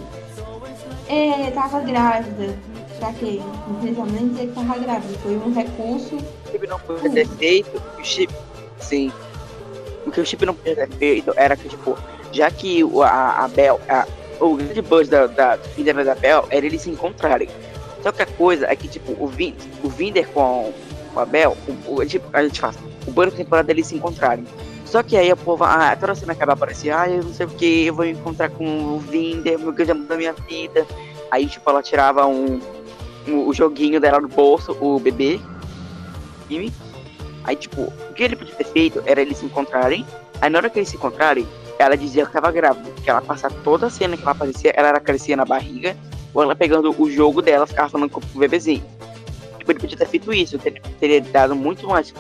é, tava grávida, pra quê? Não precisa nem dizer que tava grávida. Foi um recurso. O chip não podia ter feito. O chip. Sim. O que o chip não podia ter feito era que, tipo, já que a, a Bel. A, o grande buzz da, da Vinder da Bel era eles se encontrarem. Só que a coisa é que, tipo, o, Vin, o Vinder com, com a Bel, o, o, a gente faz. O banco temporada eles se encontrarem. Só que aí a povo, ah, toda cena acaba aparecendo, ah, eu não sei o que, eu vou encontrar com o Vinder, meu grande amor da minha vida. Aí, tipo, ela tirava um, o, joguinho dela no bolso, o bebê. E, aí, tipo, o que ele podia ter feito era eles se encontrarem. Aí, na hora que eles se encontrarem, ela dizia que estava grávida. Que ela passava toda a cena que ela aparecia, ela era crescia na barriga. Ou ela pegando o jogo dela, ficava falando com o bebezinho. Tipo, ele podia ter feito isso. Teria, teria dado muito mais.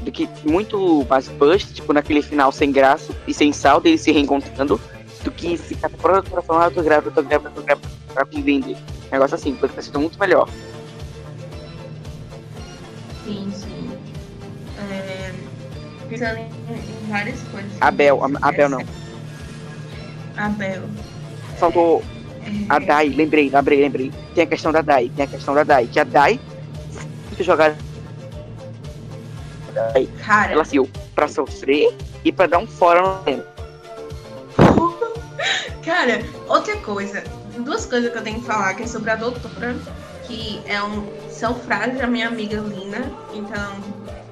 Do que muito mais bust, tipo, naquele final sem graça e sem sal dele se reencontrando. Do que ficar toda hora falando, ah, eu tô grávida, eu tô grávida, eu tô grávida, pra convender. Negócio assim, poderia ter sido muito melhor. Sim, sim. É, pensando em, em, várias coisas. Abel, a, Abel não. Abel. Faltou é... a Dai, lembrei, lembrei, lembrei. Tem a questão da Dai, tem a questão da Dai, que a Dai muito jogada. Cara. Ela saiu pra sofrer e pra dar um fora no tempo. Cara, outra coisa, duas coisas que eu tenho que falar, que é sobre a doutora, que é um, são frases da minha amiga Lina, então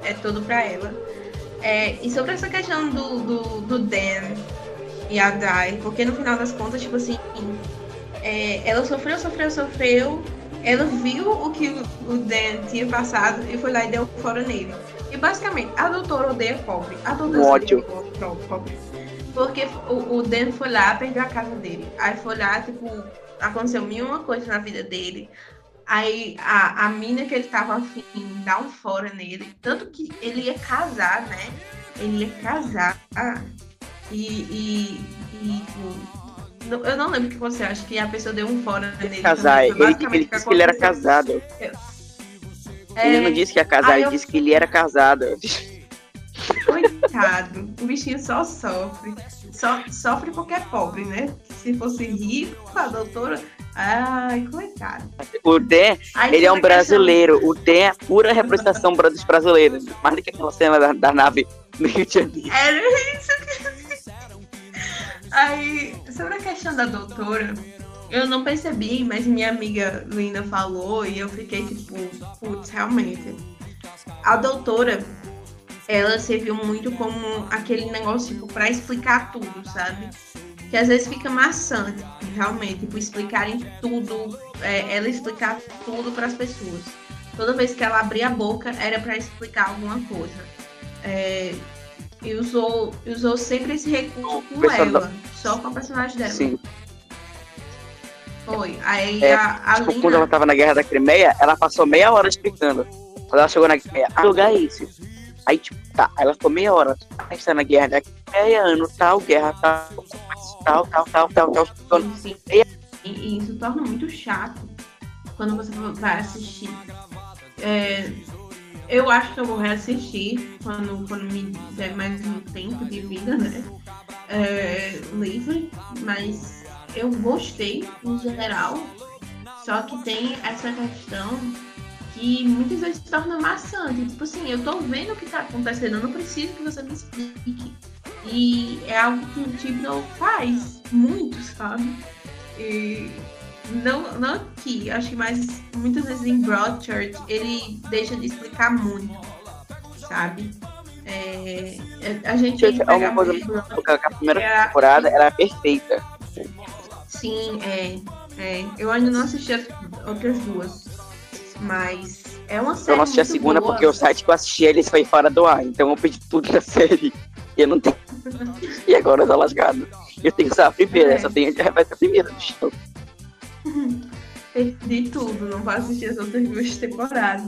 é tudo pra ela. É, e sobre essa questão do, do, do Dan e a Dai, porque no final das contas, tipo assim, é, ela sofreu, sofreu, sofreu, ela viu o que o Dan tinha passado e foi lá e deu fora nele. E basicamente, a doutora odeia pobre. A doutora odeia pobre. Porque o, o Dan foi lá, perdeu a casa dele. Aí foi lá, tipo, aconteceu mil uma coisa na vida dele. Aí a, a mina que ele tava afim dá um fora nele. Tanto que ele ia casar, né? Ele ia casar. E, e, e tipo, eu não lembro o que você acha que a pessoa deu um fora nele. Casar, ele, ele disse que ele era casado. É, ele não disse que ia casar, ele eu... disse que ele era casado. Coitado, o bichinho só sofre. Só, sofre porque é pobre, né? Se fosse rico, a doutora. Ai, coitado. O Dé, ele é um brasileiro. Questão... O Dé é a pura representação dos brasileiros. Mais do que aquela cena da, da nave no Rio de Janeiro. Era isso que. Aí, sobre a questão da doutora, eu não percebi, mas minha amiga Linda falou e eu fiquei tipo, putz, realmente. A doutora, ela serviu muito como aquele negócio, tipo, pra explicar tudo, sabe? Que às vezes fica maçante, realmente, tipo, explicarem tudo, é, ela explicar tudo para as pessoas. Toda vez que ela abria a boca, era para explicar alguma coisa. É, e usou, usou sempre esse recurso com ela, só com a personagem dela. Sim. Foi. Aí É, a, a Tipo, Lina- quando ela tava na Guerra da Crimeia, ela passou meia hora explicando. Quando ela chegou na Crimeia, ah, lugar é esse. Aí, tipo, tá, ela ficou meia hora. Tá na Guerra da Crimeia, ano tal, guerra tal, tal, tal, tal, tal, tal. explicando. Sim. E isso torna muito chato quando você vai assistir. É, eu acho que eu vou reassistir quando, quando me der mais um tempo de vida, né? É, livre, mas eu gostei em geral. Só que tem essa questão que muitas vezes se torna maçante. Tipo assim, eu tô vendo o que tá acontecendo, eu não preciso que você me explique. E é algo que o Tibnall faz muito, sabe? E não, não aqui, acho que mais muitas vezes em Broadchurch ele deixa de explicar muito, sabe? É, é- a gente é uma coisa que a primeira É a- temporada era perfeita. Sim, é, é. Eu ainda não assisti as outras duas. Mas é uma série. Eu não assisti a segunda boa. porque o site que eu assisti ele foi fora do ar. Então eu pedi tudo da série. E eu não tenho. E agora eu tô lascado. Eu tenho que usar a primeira, É. só tenho vai ser a primeira do show. Perdi tudo, não posso assistir as outras duas temporadas.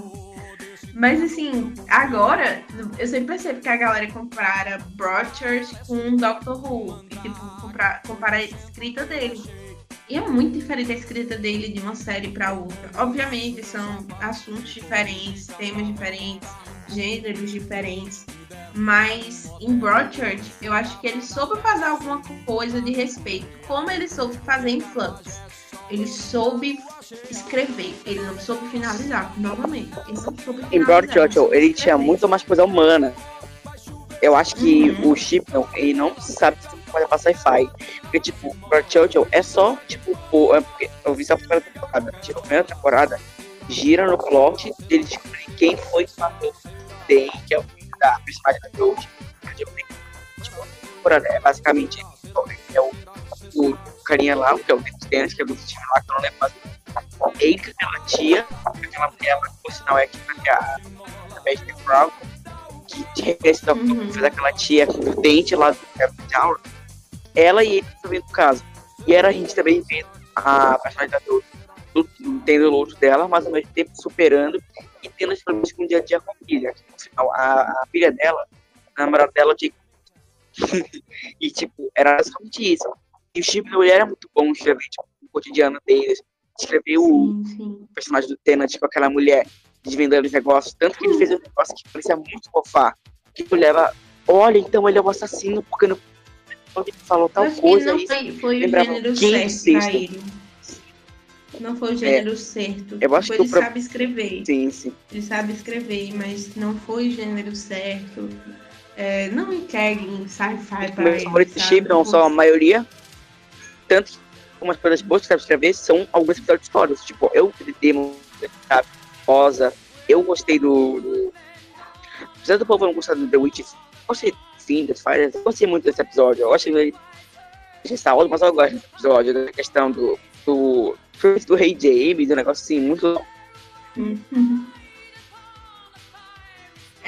Mas assim, agora eu sempre percebo que a galera compara Broadchurch com Doctor Who. E tipo, compara, compara a escrita dele. E é muito diferente a escrita dele de uma série para outra. Obviamente, são assuntos diferentes, temas diferentes, gêneros diferentes. Mas em Broadchurch, eu acho que ele soube fazer alguma coisa de respeito, como ele soube fazer em Flux. Ele soube escrever, ele não soube finalizar, novamente. Ele não soube Em finalizar, Broadchurch, não soube ele tinha muito mais coisa humana. Eu acho que Uhum. o Chipnon, ele não sabe pode passar sci-fi. Porque, tipo, Broadchurch é só, tipo, o, é porque eu vi só a primeira temporada. Tipo, a primeira temporada gira no plot dele descobrir quem foi que matou o Day, que é o filho da personagem da Jojo. Tipo, a temporada é basicamente é o, o carinha lá, que é o Dennis, que é do time lá, que eu não lembro. Ele com aquela tia, aquela mulher lá, por sinal é tipo, que a a Magic Crown, que regressou, Uhum. fez aquela tia do dente lá do Tower, ela e ele também no caso. E era a gente também vendo a da lu- tendo o luto dela, mas ao mesmo tempo superando e tendo os problemas com o dia a dia com a filha. No final, a, a filha dela, a namorada dela, tinha e tipo, era basicamente isso. E o Chip ele era muito bom escrever tipo, o cotidiano deles. Escreveu o personagem do Tenant com aquela mulher desvendando os negócios. Tanto que ele fez um negócio que parecia muito fofar. Que a mulher, ela, olha, então ele é o assassino, porque não ele falou tal Acho que coisa. não Isso. foi, foi o gênero certo sexto. pra ele. Não foi o gênero certo. eu acho Tipo, que ele pro- sabe escrever. Sim, sim. Ele sabe escrever, mas não foi o gênero certo. É, não entreguem sci-fi pra Meus favoritos de não são a maioria. Tanto que umas coisas boas que sabe escrever são alguns episódios de histórias. Tipo, eu demo, sabe? Rosa. Eu gostei do. do... Apesar do povo não gostar do The Witch, eu gostei Eu gostei muito desse episódio. Eu achei ele. Ótimo, mas eu gosto desse episódio. Da questão do. do. do Rei James, do negócio assim, muito. Uhum.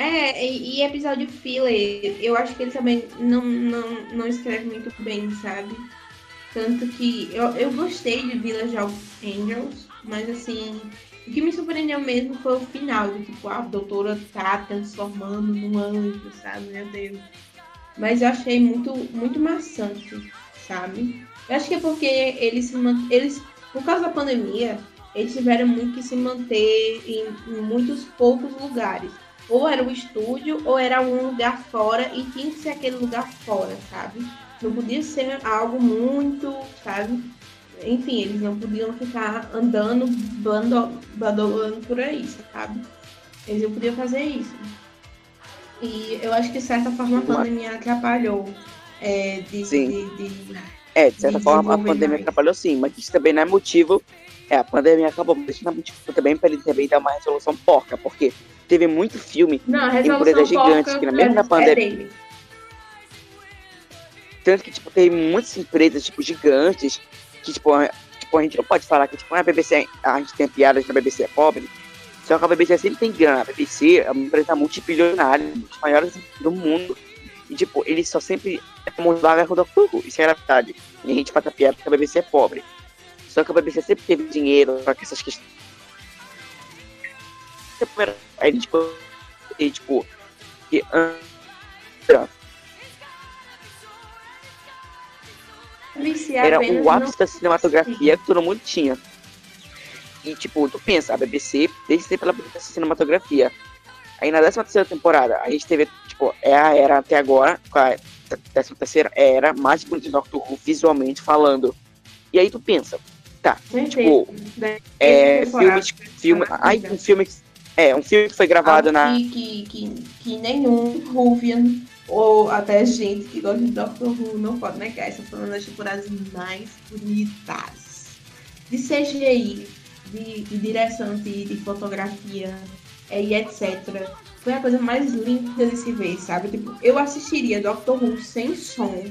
É, e, episódio filler, eu acho que ele também não, não, não escreve muito bem, sabe? Tanto que eu, eu gostei de Village of Angels, mas assim, o que me surpreendeu mesmo foi o final, de tipo, a doutora tá transformando num anjo, sabe? Meu Deus. Mas eu achei muito, muito maçante, sabe? Eu acho que é porque eles eles, por causa da pandemia, eles tiveram muito que se manter em, em muitos poucos lugares. Ou era o estúdio, ou era um lugar fora, e tinha que ser aquele lugar fora, sabe? Não podia ser algo muito, sabe? Enfim, eles não podiam ficar andando, badolando por aí, sabe? Eles não podiam fazer isso. E eu acho que, de certa forma, a pandemia atrapalhou é, de, Sim. de, de- É, de certa de forma a pandemia atrapalhou sim, mas isso também não é motivo. É, a pandemia acabou, mas isso não é motivo também para ele também dar uma resolução porca, porque teve muito filme, Não, a empresas gigantes que na mesma é pandemia- dele. tanto que, tipo, tem muitas empresas, tipo, gigantes, que, tipo, a, tipo, a gente não pode falar que, tipo, a BBC, a gente tem piada que a BBC é pobre, só que a BBC sempre tem grana, a BBC é uma empresa multibilionária, uma das maiores do mundo, e, tipo, eles só sempre mudaram com o Dr. Who, isso é verdade, e a gente faz a piada que a BBC é pobre, só que a BBC sempre teve dinheiro para que essas questões... Aí, tipo, e, tipo, era o ápice da cinematografia que todo mundo tinha. E, tipo, tu pensa, a BBC, desde sempre ela essa cinematografia. Aí na 13 terceira temporada, a gente teve, tipo, é a era até agora, com a 13 terceira era mais bonita de Doctor Who visualmente falando. E aí tu pensa, tá, tipo, é, filmes, filme, um filme, é, um filme que foi gravado na... que, que, que, que nenhum Whovian ou até gente que gosta de Doctor Who não pode negar. Essa foi uma das temporadas mais bonitas. De CGI, de, de direção de, de fotografia é, e etc. Foi a coisa mais linda de se ver, sabe? Tipo, eu assistiria Doctor Who sem som,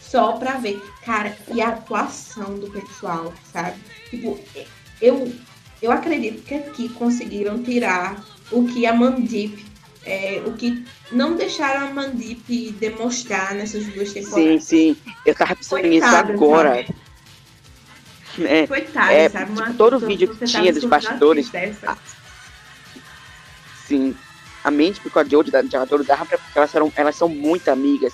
só pra ver. Cara, e a atuação do pessoal, sabe? Tipo, eu, eu acredito que aqui conseguiram tirar o que a Mandip, é, o que não deixaram a Mandip demonstrar nessas duas Sim, temporadas. sim, eu tava pensando nisso agora. sabe? É, É, sabe? tipo, todo você vídeo que tava tinha dos bastidores, uma dessa. Sim. A mente com a Jodie da Jadoro dava pra porque elas, eram, elas são muito amigas.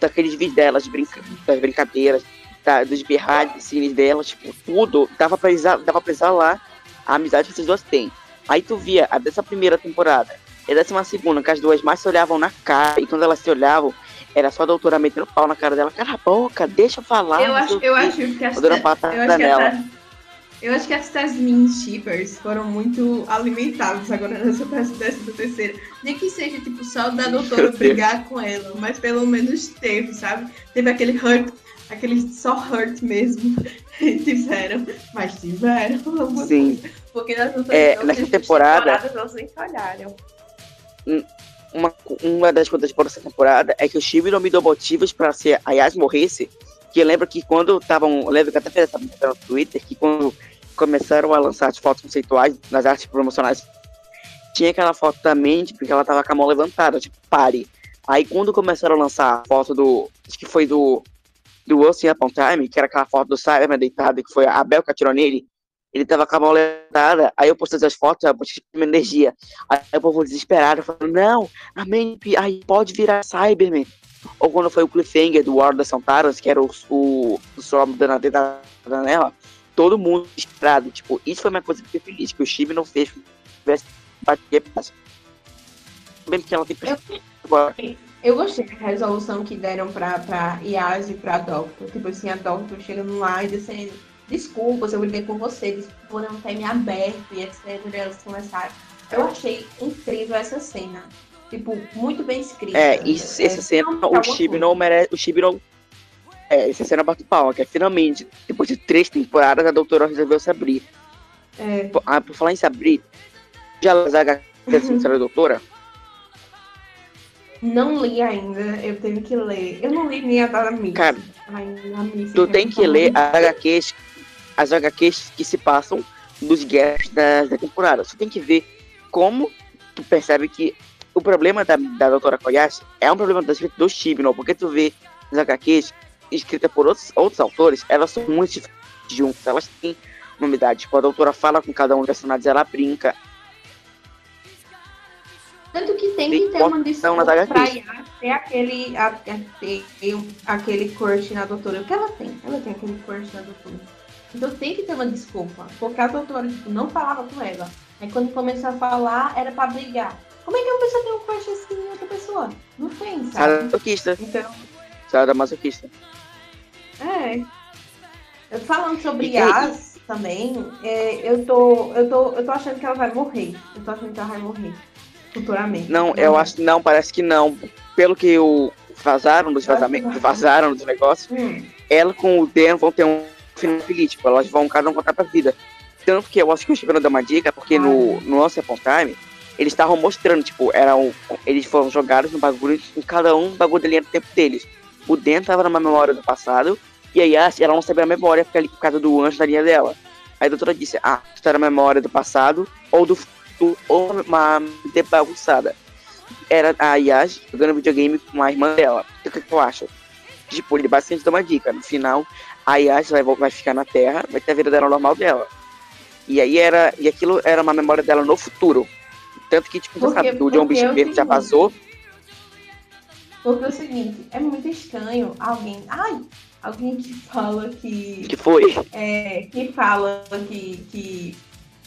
Daqueles vídeos delas, de brinca, das brincadeiras, da, dos behind cines delas, tipo, tudo. Dava pra, dava pra exalar a amizade que essas duas têm. Aí tu via a dessa primeira temporada e a décima segunda, que as duas mais se olhavam na cara, e quando elas se olhavam, era só a doutora metendo pau na cara dela. Cala a boca, deixa eu falar. Eu acho, eu acho que A patada acho que nela. eu acho que as Tasmin Shippers foram muito alimentadas agora nessa décima terceira. Nem que seja tipo só da doutora brigar com ela, mas pelo menos teve, sabe? Teve aquele hurt, aquele só hurt mesmo. Tiveram, mas tiveram. Sim. Porque nas outras É, nessa temporada- temporadas elas nem se olharam. Uma, uma das coisas boas dessa temporada é que o Chibi não me deu motivos pra se a Yas morresse. Que eu lembro que quando estavam. Eu lembro que até essa brincadeira no Twitter, que quando começaram a lançar as fotos conceituais nas artes promocionais, tinha aquela foto da Mandy, porque ela tava com a mão levantada, tipo, pare. Aí quando começaram a lançar a foto do. Acho que foi do. Do Once Upon Time, que era aquela foto do Cyberman deitado, que foi a Bel que nele. Ele tava com a mão levantada. Aí eu postei as fotos, eu postei uma energia. Aí o povo desesperado falando, não, a Mandy aí pode virar Cyberman. Ou quando foi o cliffhanger do War das Santaras, que era o, o, o Storm dando a nela, todo mundo desesperado. Tipo, isso foi uma coisa que eu fiquei feliz, que o Chibi não fez que tivesse bater Bem que ela tem agora. Eu gostei da resolução que deram pra, pra Yas e pra Doctor. Tipo assim, a Doctor chegando lá e dizendo desculpas, eu briguei com você, por não ter me aberto e etc. Elas começaram. Eu achei incrível essa cena. Tipo, muito bem escrita. É, isso, essa cena, não, o Chibi coisa. não merece. O Chibi não. É, essa cena bate palma, que é finalmente, depois de três temporadas, a doutora resolveu se abrir. É, Por- Ah, por falar em se abrir, já a Zaga assim, da doutora? não li ainda, eu tenho que ler. Eu não li nem a da Missy. Cara, Ai, a Missy Tu quer tem que ler as HQs, as HQs que se passam dos gaps da, da temporada. Você tem que ver como tu percebe que o problema da, da doutora Koyashi é um problema da escrita do Chibnall, porque tu vê as HQs escritas por outros, outros autores, elas são muito diferentes juntas, elas têm uma unidade. Tipo, a doutora fala com cada um dos personagens, ela brinca. Tanto que tem que ter uma nas pra. Yas ter aquele, a, a- ter aquele crush na doutora. Porque ela tem, ela tem aquele crush na doutora. Então tem que ter uma desculpa. Porque a doutora tipo, não falava com ela. Aí quando começou a falar, era pra brigar. Como é que uma pessoa tem um crush assim em outra pessoa? Não tem, Sara sabe? masoquista. Então, Sara masoquista. é. Falando sobre E- Yas também, é, eu, tô, eu, tô, eu tô achando que ela vai morrer. Eu tô achando que ela vai morrer futuramente. Não, eu acho que não, parece que não. Pelo que o vazaram dos vazamentos, vazaram dos negócios, Hum. ela com o Dan vão ter um feliz, tipo, elas vão cada um contar pra vida. Tanto que eu acho que o Chibano deu uma dica, porque no, no nosso Upon Time, eles estavam mostrando, tipo, eram, eles foram jogados no bagulho, com cada um, bagulho dele era o tempo deles. O Dan tava numa memória do passado, e a Yassi, ela não sabia a memória, porque ali por causa do anjo da linha dela. Aí a doutora disse, ah, isso era a memória do passado, ou do futuro, ou uma mente bagunçada. Era a Yas jogando videogame com a irmã dela. O que, que eu acho? Tipo, ele basicamente dá uma dica. No final, a Yas vai, vai ficar na Terra, vai ter a vida dela normal dela. E aí era. E aquilo era uma memória dela no futuro. Tanto que, tipo, Porque- sabe, o John Verde já vazou. Porque é o seguinte, é muito estranho alguém. Ai! Alguém que fala que. Que foi? é, que fala que, que,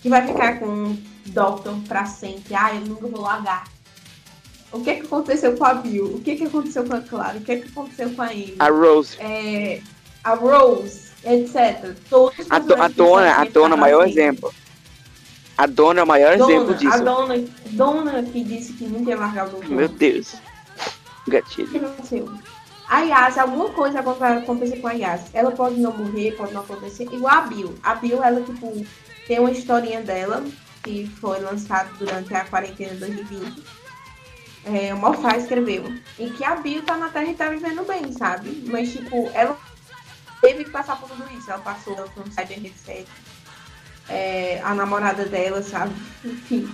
que vai ficar com o Doctor pra sempre. Ah, eu nunca vou largar. O que que aconteceu com a Bill? O que que aconteceu com a Clara? O que que aconteceu com a Amy? A Rose. É, a Rose, etc. Todos os A, do- a dona, a dona é o maior exemplo. A dona é o maior exemplo Dona, a disso. dona, dona que disse que nunca ia largar o. Meu Deus. Gatilho. A Yas, alguma coisa acontecer com a Yas. Ela pode não morrer, pode não acontecer. Igual a Bill. A Bill, ela, tipo, tem uma historinha dela que foi lançada durante a quarentena de 2020. É, o Mofá escreveu. E que a Bill tá na Terra e tá vivendo bem, sabe? Mas, tipo, ela teve que passar por tudo isso. Ela passou por um Cyber Reset. É, a namorada dela, sabe? Enfim.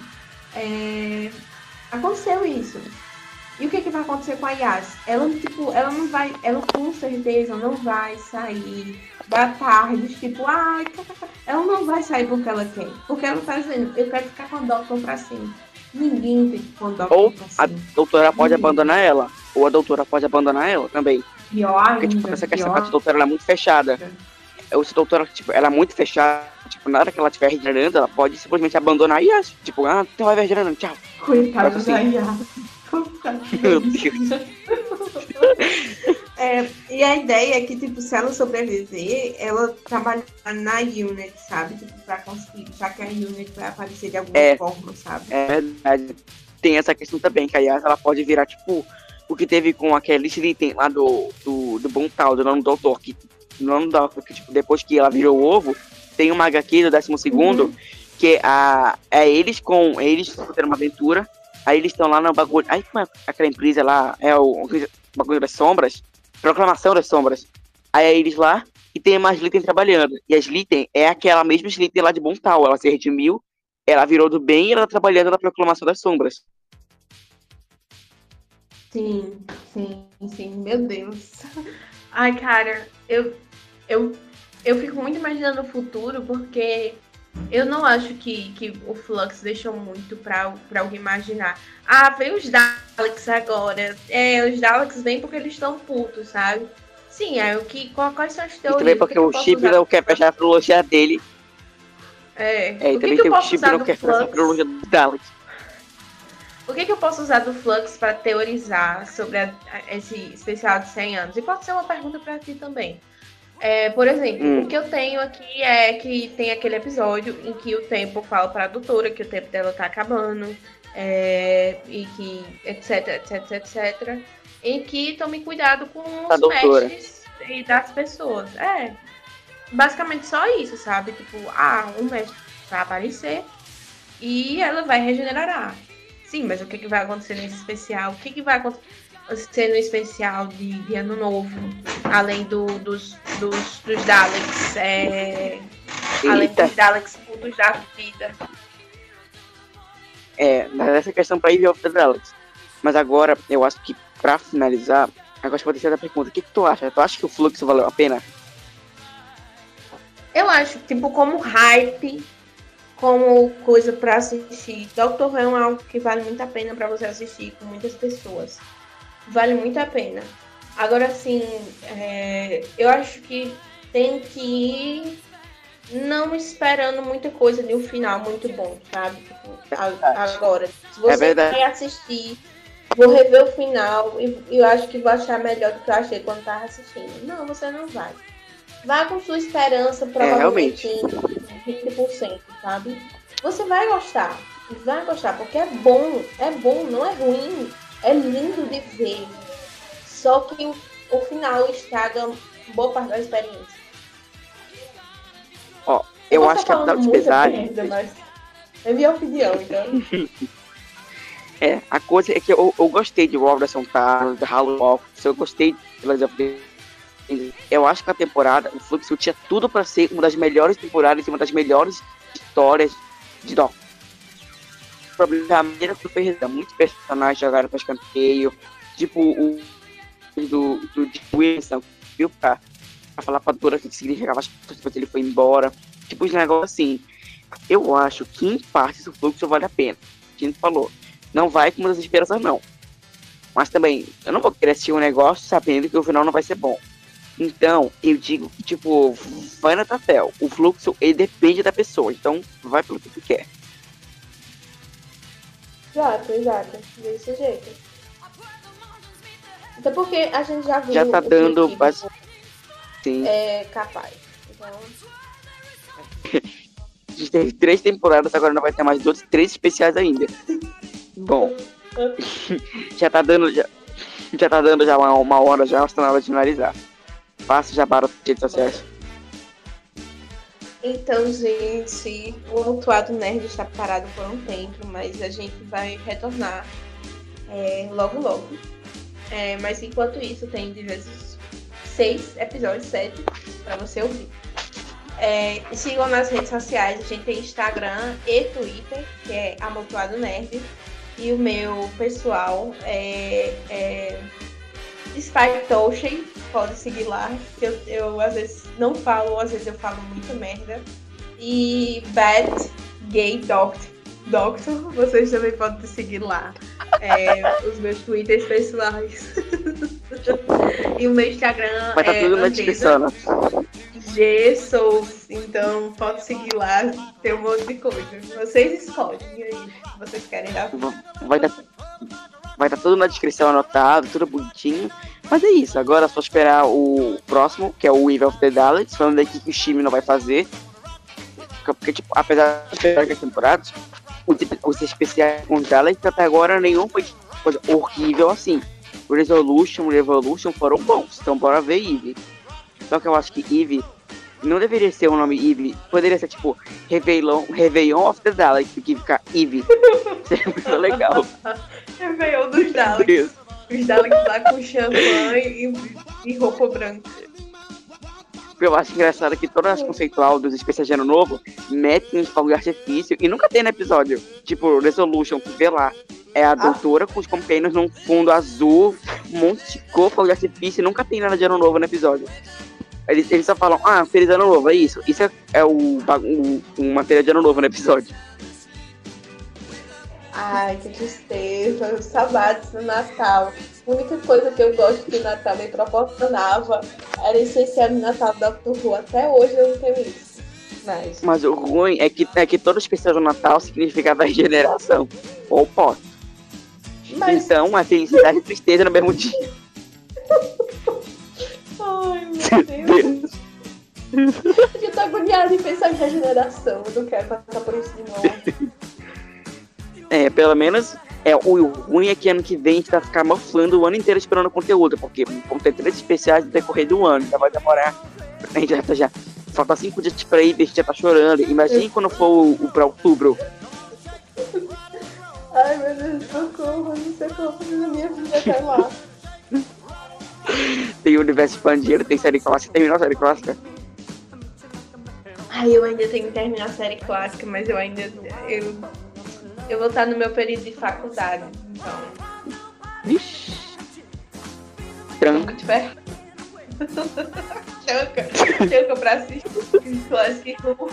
É, aconteceu isso. E o que, que vai acontecer com a Yas? Ela, tipo, ela não vai, ela com certeza não vai sair da tarde, tipo, ai, ela não vai sair porque ela quer. Porque ela tá dizendo, eu quero ficar com o Doctor pra sempre. Ninguém tem que ficar com Doctor Ou pra a sempre. doutora pode Uhum. abandonar ela. Ou a doutora pode abandonar ela também. Pior Porque, tipo, ainda, essa questão pior. da doutora é muito fechada. Eu, se a doutora, tipo, ela é muito fechada, tipo, na hora que ela estiver regenerando, ela pode simplesmente abandonar e, acho, tipo, ah, então vai regenerando, tchau. Coitada Mas, da assim, Yas. Meu Deus. É, e a ideia é que, tipo, se ela sobreviver, ela trabalhar na unit, sabe? Tipo, pra conseguir, já que a unit vai aparecer de alguma É. forma, sabe? É verdade. Tem essa questão também, que a Yas, ela pode virar, tipo, o que teve com aquele item lá do, do, do Bontal, do Nono Doutor, que, Nono Doutor, que, tipo, depois que ela virou o ovo, tem uma HQ do 12 segundo, Uhum. que a, é eles com, eles tendo uma aventura, aí eles estão lá no bagulho, aí como é aquela empresa lá, é o, o bagulho das sombras, proclamação das sombras, aí é eles lá, e tem uma Slitten trabalhando, e a Slitten é aquela mesma Slitten lá de Bontal, ela se redimiu, ela virou do bem e ela tá trabalhando na proclamação das sombras. Sim, sim, sim, meu Deus. Ai, cara, eu, eu, eu fico muito imaginando o futuro porque eu não acho que, que o Flux deixou muito pra, pra alguém imaginar. Ah, vem os Daleks agora. É, os Daleks vêm porque eles estão putos, sabe? Sim, é o que. qual- Quais são as E teorias? também que porque o Chip usar não quer fechar a trilogia dele. É, É, e o que, também que tem eu o posso Chip usar não quer fechar a Flux? trilogia do Daleks. O que, que eu posso usar do Flux para teorizar sobre a- esse especial de 100 anos? E pode ser uma pergunta para ti também. É, por exemplo, Hum. o que eu tenho aqui é que tem aquele episódio em que o tempo fala para a doutora que o tempo dela tá acabando, é, e que etc, etc, etc. Em que tome cuidado com A os doutora. mestres e das pessoas. É, basicamente só isso, sabe? Tipo, ah, um mestre vai aparecer e ela vai regenerar. Sim, mas o que, que vai acontecer nesse especial? O que, que vai acontecer no especial de, de Ano Novo? Além do, dos, dos, dos Daleks. é, além dos Daleks putos da vida. é, mas essa questão pra Eve of the Daleks. Mas agora, eu acho que pra finalizar, agora eu vou deixar a pergunta. O que, que tu acha? Tu acha que o fluxo valeu a pena? Eu acho, tipo, como hype, como coisa pra assistir. Doctor Who é algo que vale muito a pena pra você assistir com muitas pessoas. Vale muito a pena. Agora, assim, é, eu acho que tem que ir não esperando muita coisa de um final muito bom, sabe? Tipo, agora, se você verdade. vai assistir, vou rever o final e e eu acho que vou achar melhor do que eu achei quando tava assistindo. Não, você não vai. Vá com sua esperança, provavelmente em 20%, sabe? Você vai gostar. Vai gostar, porque é bom. É bom, não é ruim. É lindo de ver. Só que o final estraga boa parte da experiência. Ó, eu, eu acho que a Capital dos Pesares. Merda, mas é minha opinião, então. é, a coisa é que eu, eu gostei de War of the de Halo eu gostei de eu acho que a temporada, o Fluxo tinha tudo para ser uma das melhores temporadas e uma das melhores histórias de Doc. O problema é a maneira que fez, muitos personagens jogaram para escanteio, tipo o do, do Wilson, viu, pra, pra falar pra Dora que significava as coisas, depois ele foi embora. Tipo, os negócios assim. Eu acho que em parte o fluxo vale a pena. A gente falou. Não vai com muitas esperanças, não. Mas também, eu não vou querer assistir um negócio sabendo que o final não vai ser bom. Então, eu digo que, tipo, vai na papel. O fluxo, ele depende da pessoa. Então, vai pelo que tu quer. Exato, exato. Desse jeito. Até porque a gente já viu. Já tá dando. Que, Sim. É capaz. Então. a gente teve três temporadas, agora não vai ter mais dois, três especiais ainda. Bom. já tá dando. Já, já tá dando já uma, uma hora já, está na hora de finalizar. Faça já para as redes sociais. Então, gente, o Atuado Nerd está parado por um tempo, mas a gente vai retornar é, logo logo. É, mas enquanto isso, tem diversos seis episódios, sete, para você ouvir. É, sigam nas redes sociais, a gente tem Instagram e Twitter, que é Amontoado Nerd. E o meu pessoal é, é Spike Toshin, pode seguir lá, eu, eu às vezes não falo, às vezes eu falo muita merda. E Bad Gay Doctor, Doctor vocês também podem seguir lá. É, os meus twitters pessoais. e o meu Instagram Vai tá é tudo na descrição, né? G Souls, então pode seguir lá, tem um monte de coisa. Vocês escolhem aí, vocês querem dar. Vai dar, vai dar tudo na descrição anotado, tudo bonitinho. Mas é isso, agora é só esperar o próximo, que é o Evil of the Daleks, falando aqui que o time não vai fazer. Porque, tipo, apesar de esperar as temporadas, os, os especiais com Daleks até agora nenhum foi coisa horrível assim. O Resolution, o Revolution foram bons, então bora ver Eve. Só que eu acho que Eve não deveria ser o nome Eve, poderia ser tipo Réveillon, Réveillon of the Daleks, que ficar Eve. Seria muito legal. Réveillon dos Daleks. Os Daleks lá com champanhe e, roupa branca. Eu acho engraçado que todas as conceitual dos especiais de ano novo metem os fogos de artifício e nunca tem no episódio. Tipo, Resolution, que vê lá. É a ah. doutora com os companheiros num fundo azul, um monte de cor, fogo de artifício e nunca tem nada de ano novo no episódio. Eles, eles só falam, ah, feliz ano novo, é isso. Isso é, é o, o, o material de ano novo no episódio. Ai, que tristeza. Saudades do Natal. A única coisa que eu gosto que o Natal me proporcionava era essencial no Natal da Who. Até hoje eu não tenho isso. Mas, Mas o ruim é que, é que todo especial do Natal significa regeneração. Ou pós. Mas... Então, a felicidade e tristeza no mesmo dia. Ai, meu Deus. eu tô agoniada em pensar em regeneração. Eu não quero passar por isso de novo. É, pelo menos é, o ruim é que ano que vem a gente vai ficar mofando o ano inteiro esperando conteúdo, porque vão ter três especiais no decorrer do ano, então vai demorar. A gente já tá já. Falta cinco dias pra ir, a gente já tá chorando. Imagine quando for o, o pra outubro. Ai meu Deus, socorro, não sei como fazer na minha vida até lá. Tem o universo expandido, tem série clássica. Terminou a série clássica? Ai, eu ainda tenho que terminar a série clássica, mas eu ainda. Eu eu vou estar no meu período de faculdade, então. Vixe. Tranca. Chanca. Chanca pra assistir Classic Who.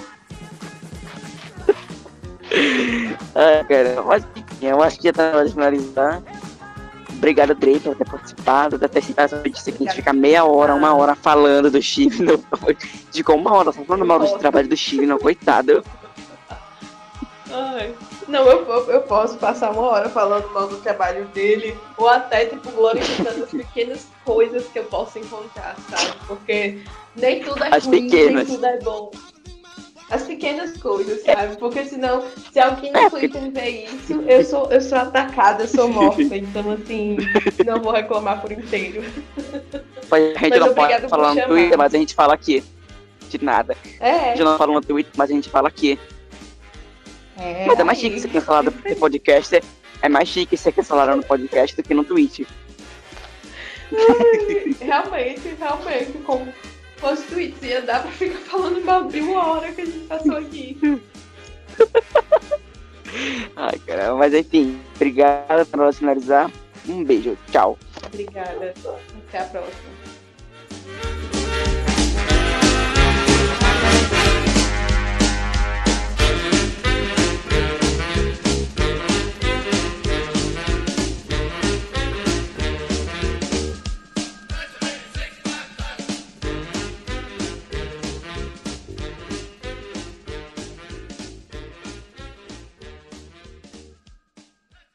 Ah, cara, mas eu acho que já tá na hora de finalizar. Obrigado, Drake, por ter participado, por ter citado essa notícia que a gente fica meia hora, uma hora falando do Chile. Não, ficou uma hora só falando mal do trabalho do Chile, não, coitado. Ai. Não, eu, eu posso passar uma hora falando mal do trabalho dele, ou até, tipo, glorificando as pequenas coisas que eu posso encontrar, sabe? Porque nem tudo é as ruim, pequenas. nem tudo é bom. As pequenas coisas, sabe? Porque senão, se alguém no Twitter ver isso, eu sou, eu sou atacada, eu sou morta. Então, assim, não vou reclamar por inteiro. A gente mas não pode falar no Twitter, mas a gente fala aqui. De nada. É. A gente não fala no Twitter, mas a gente fala aqui. É, mas é mais chique ser cancelado por podcast. É mais chique ser cancelado no podcast do que no Twitter. realmente, realmente, como fosse tweets, ia dar pra ficar falando de uma hora que a gente passou aqui. Ai, caramba, mas enfim, obrigada por nós finalizar. Um beijo, tchau. Obrigada. Até a próxima.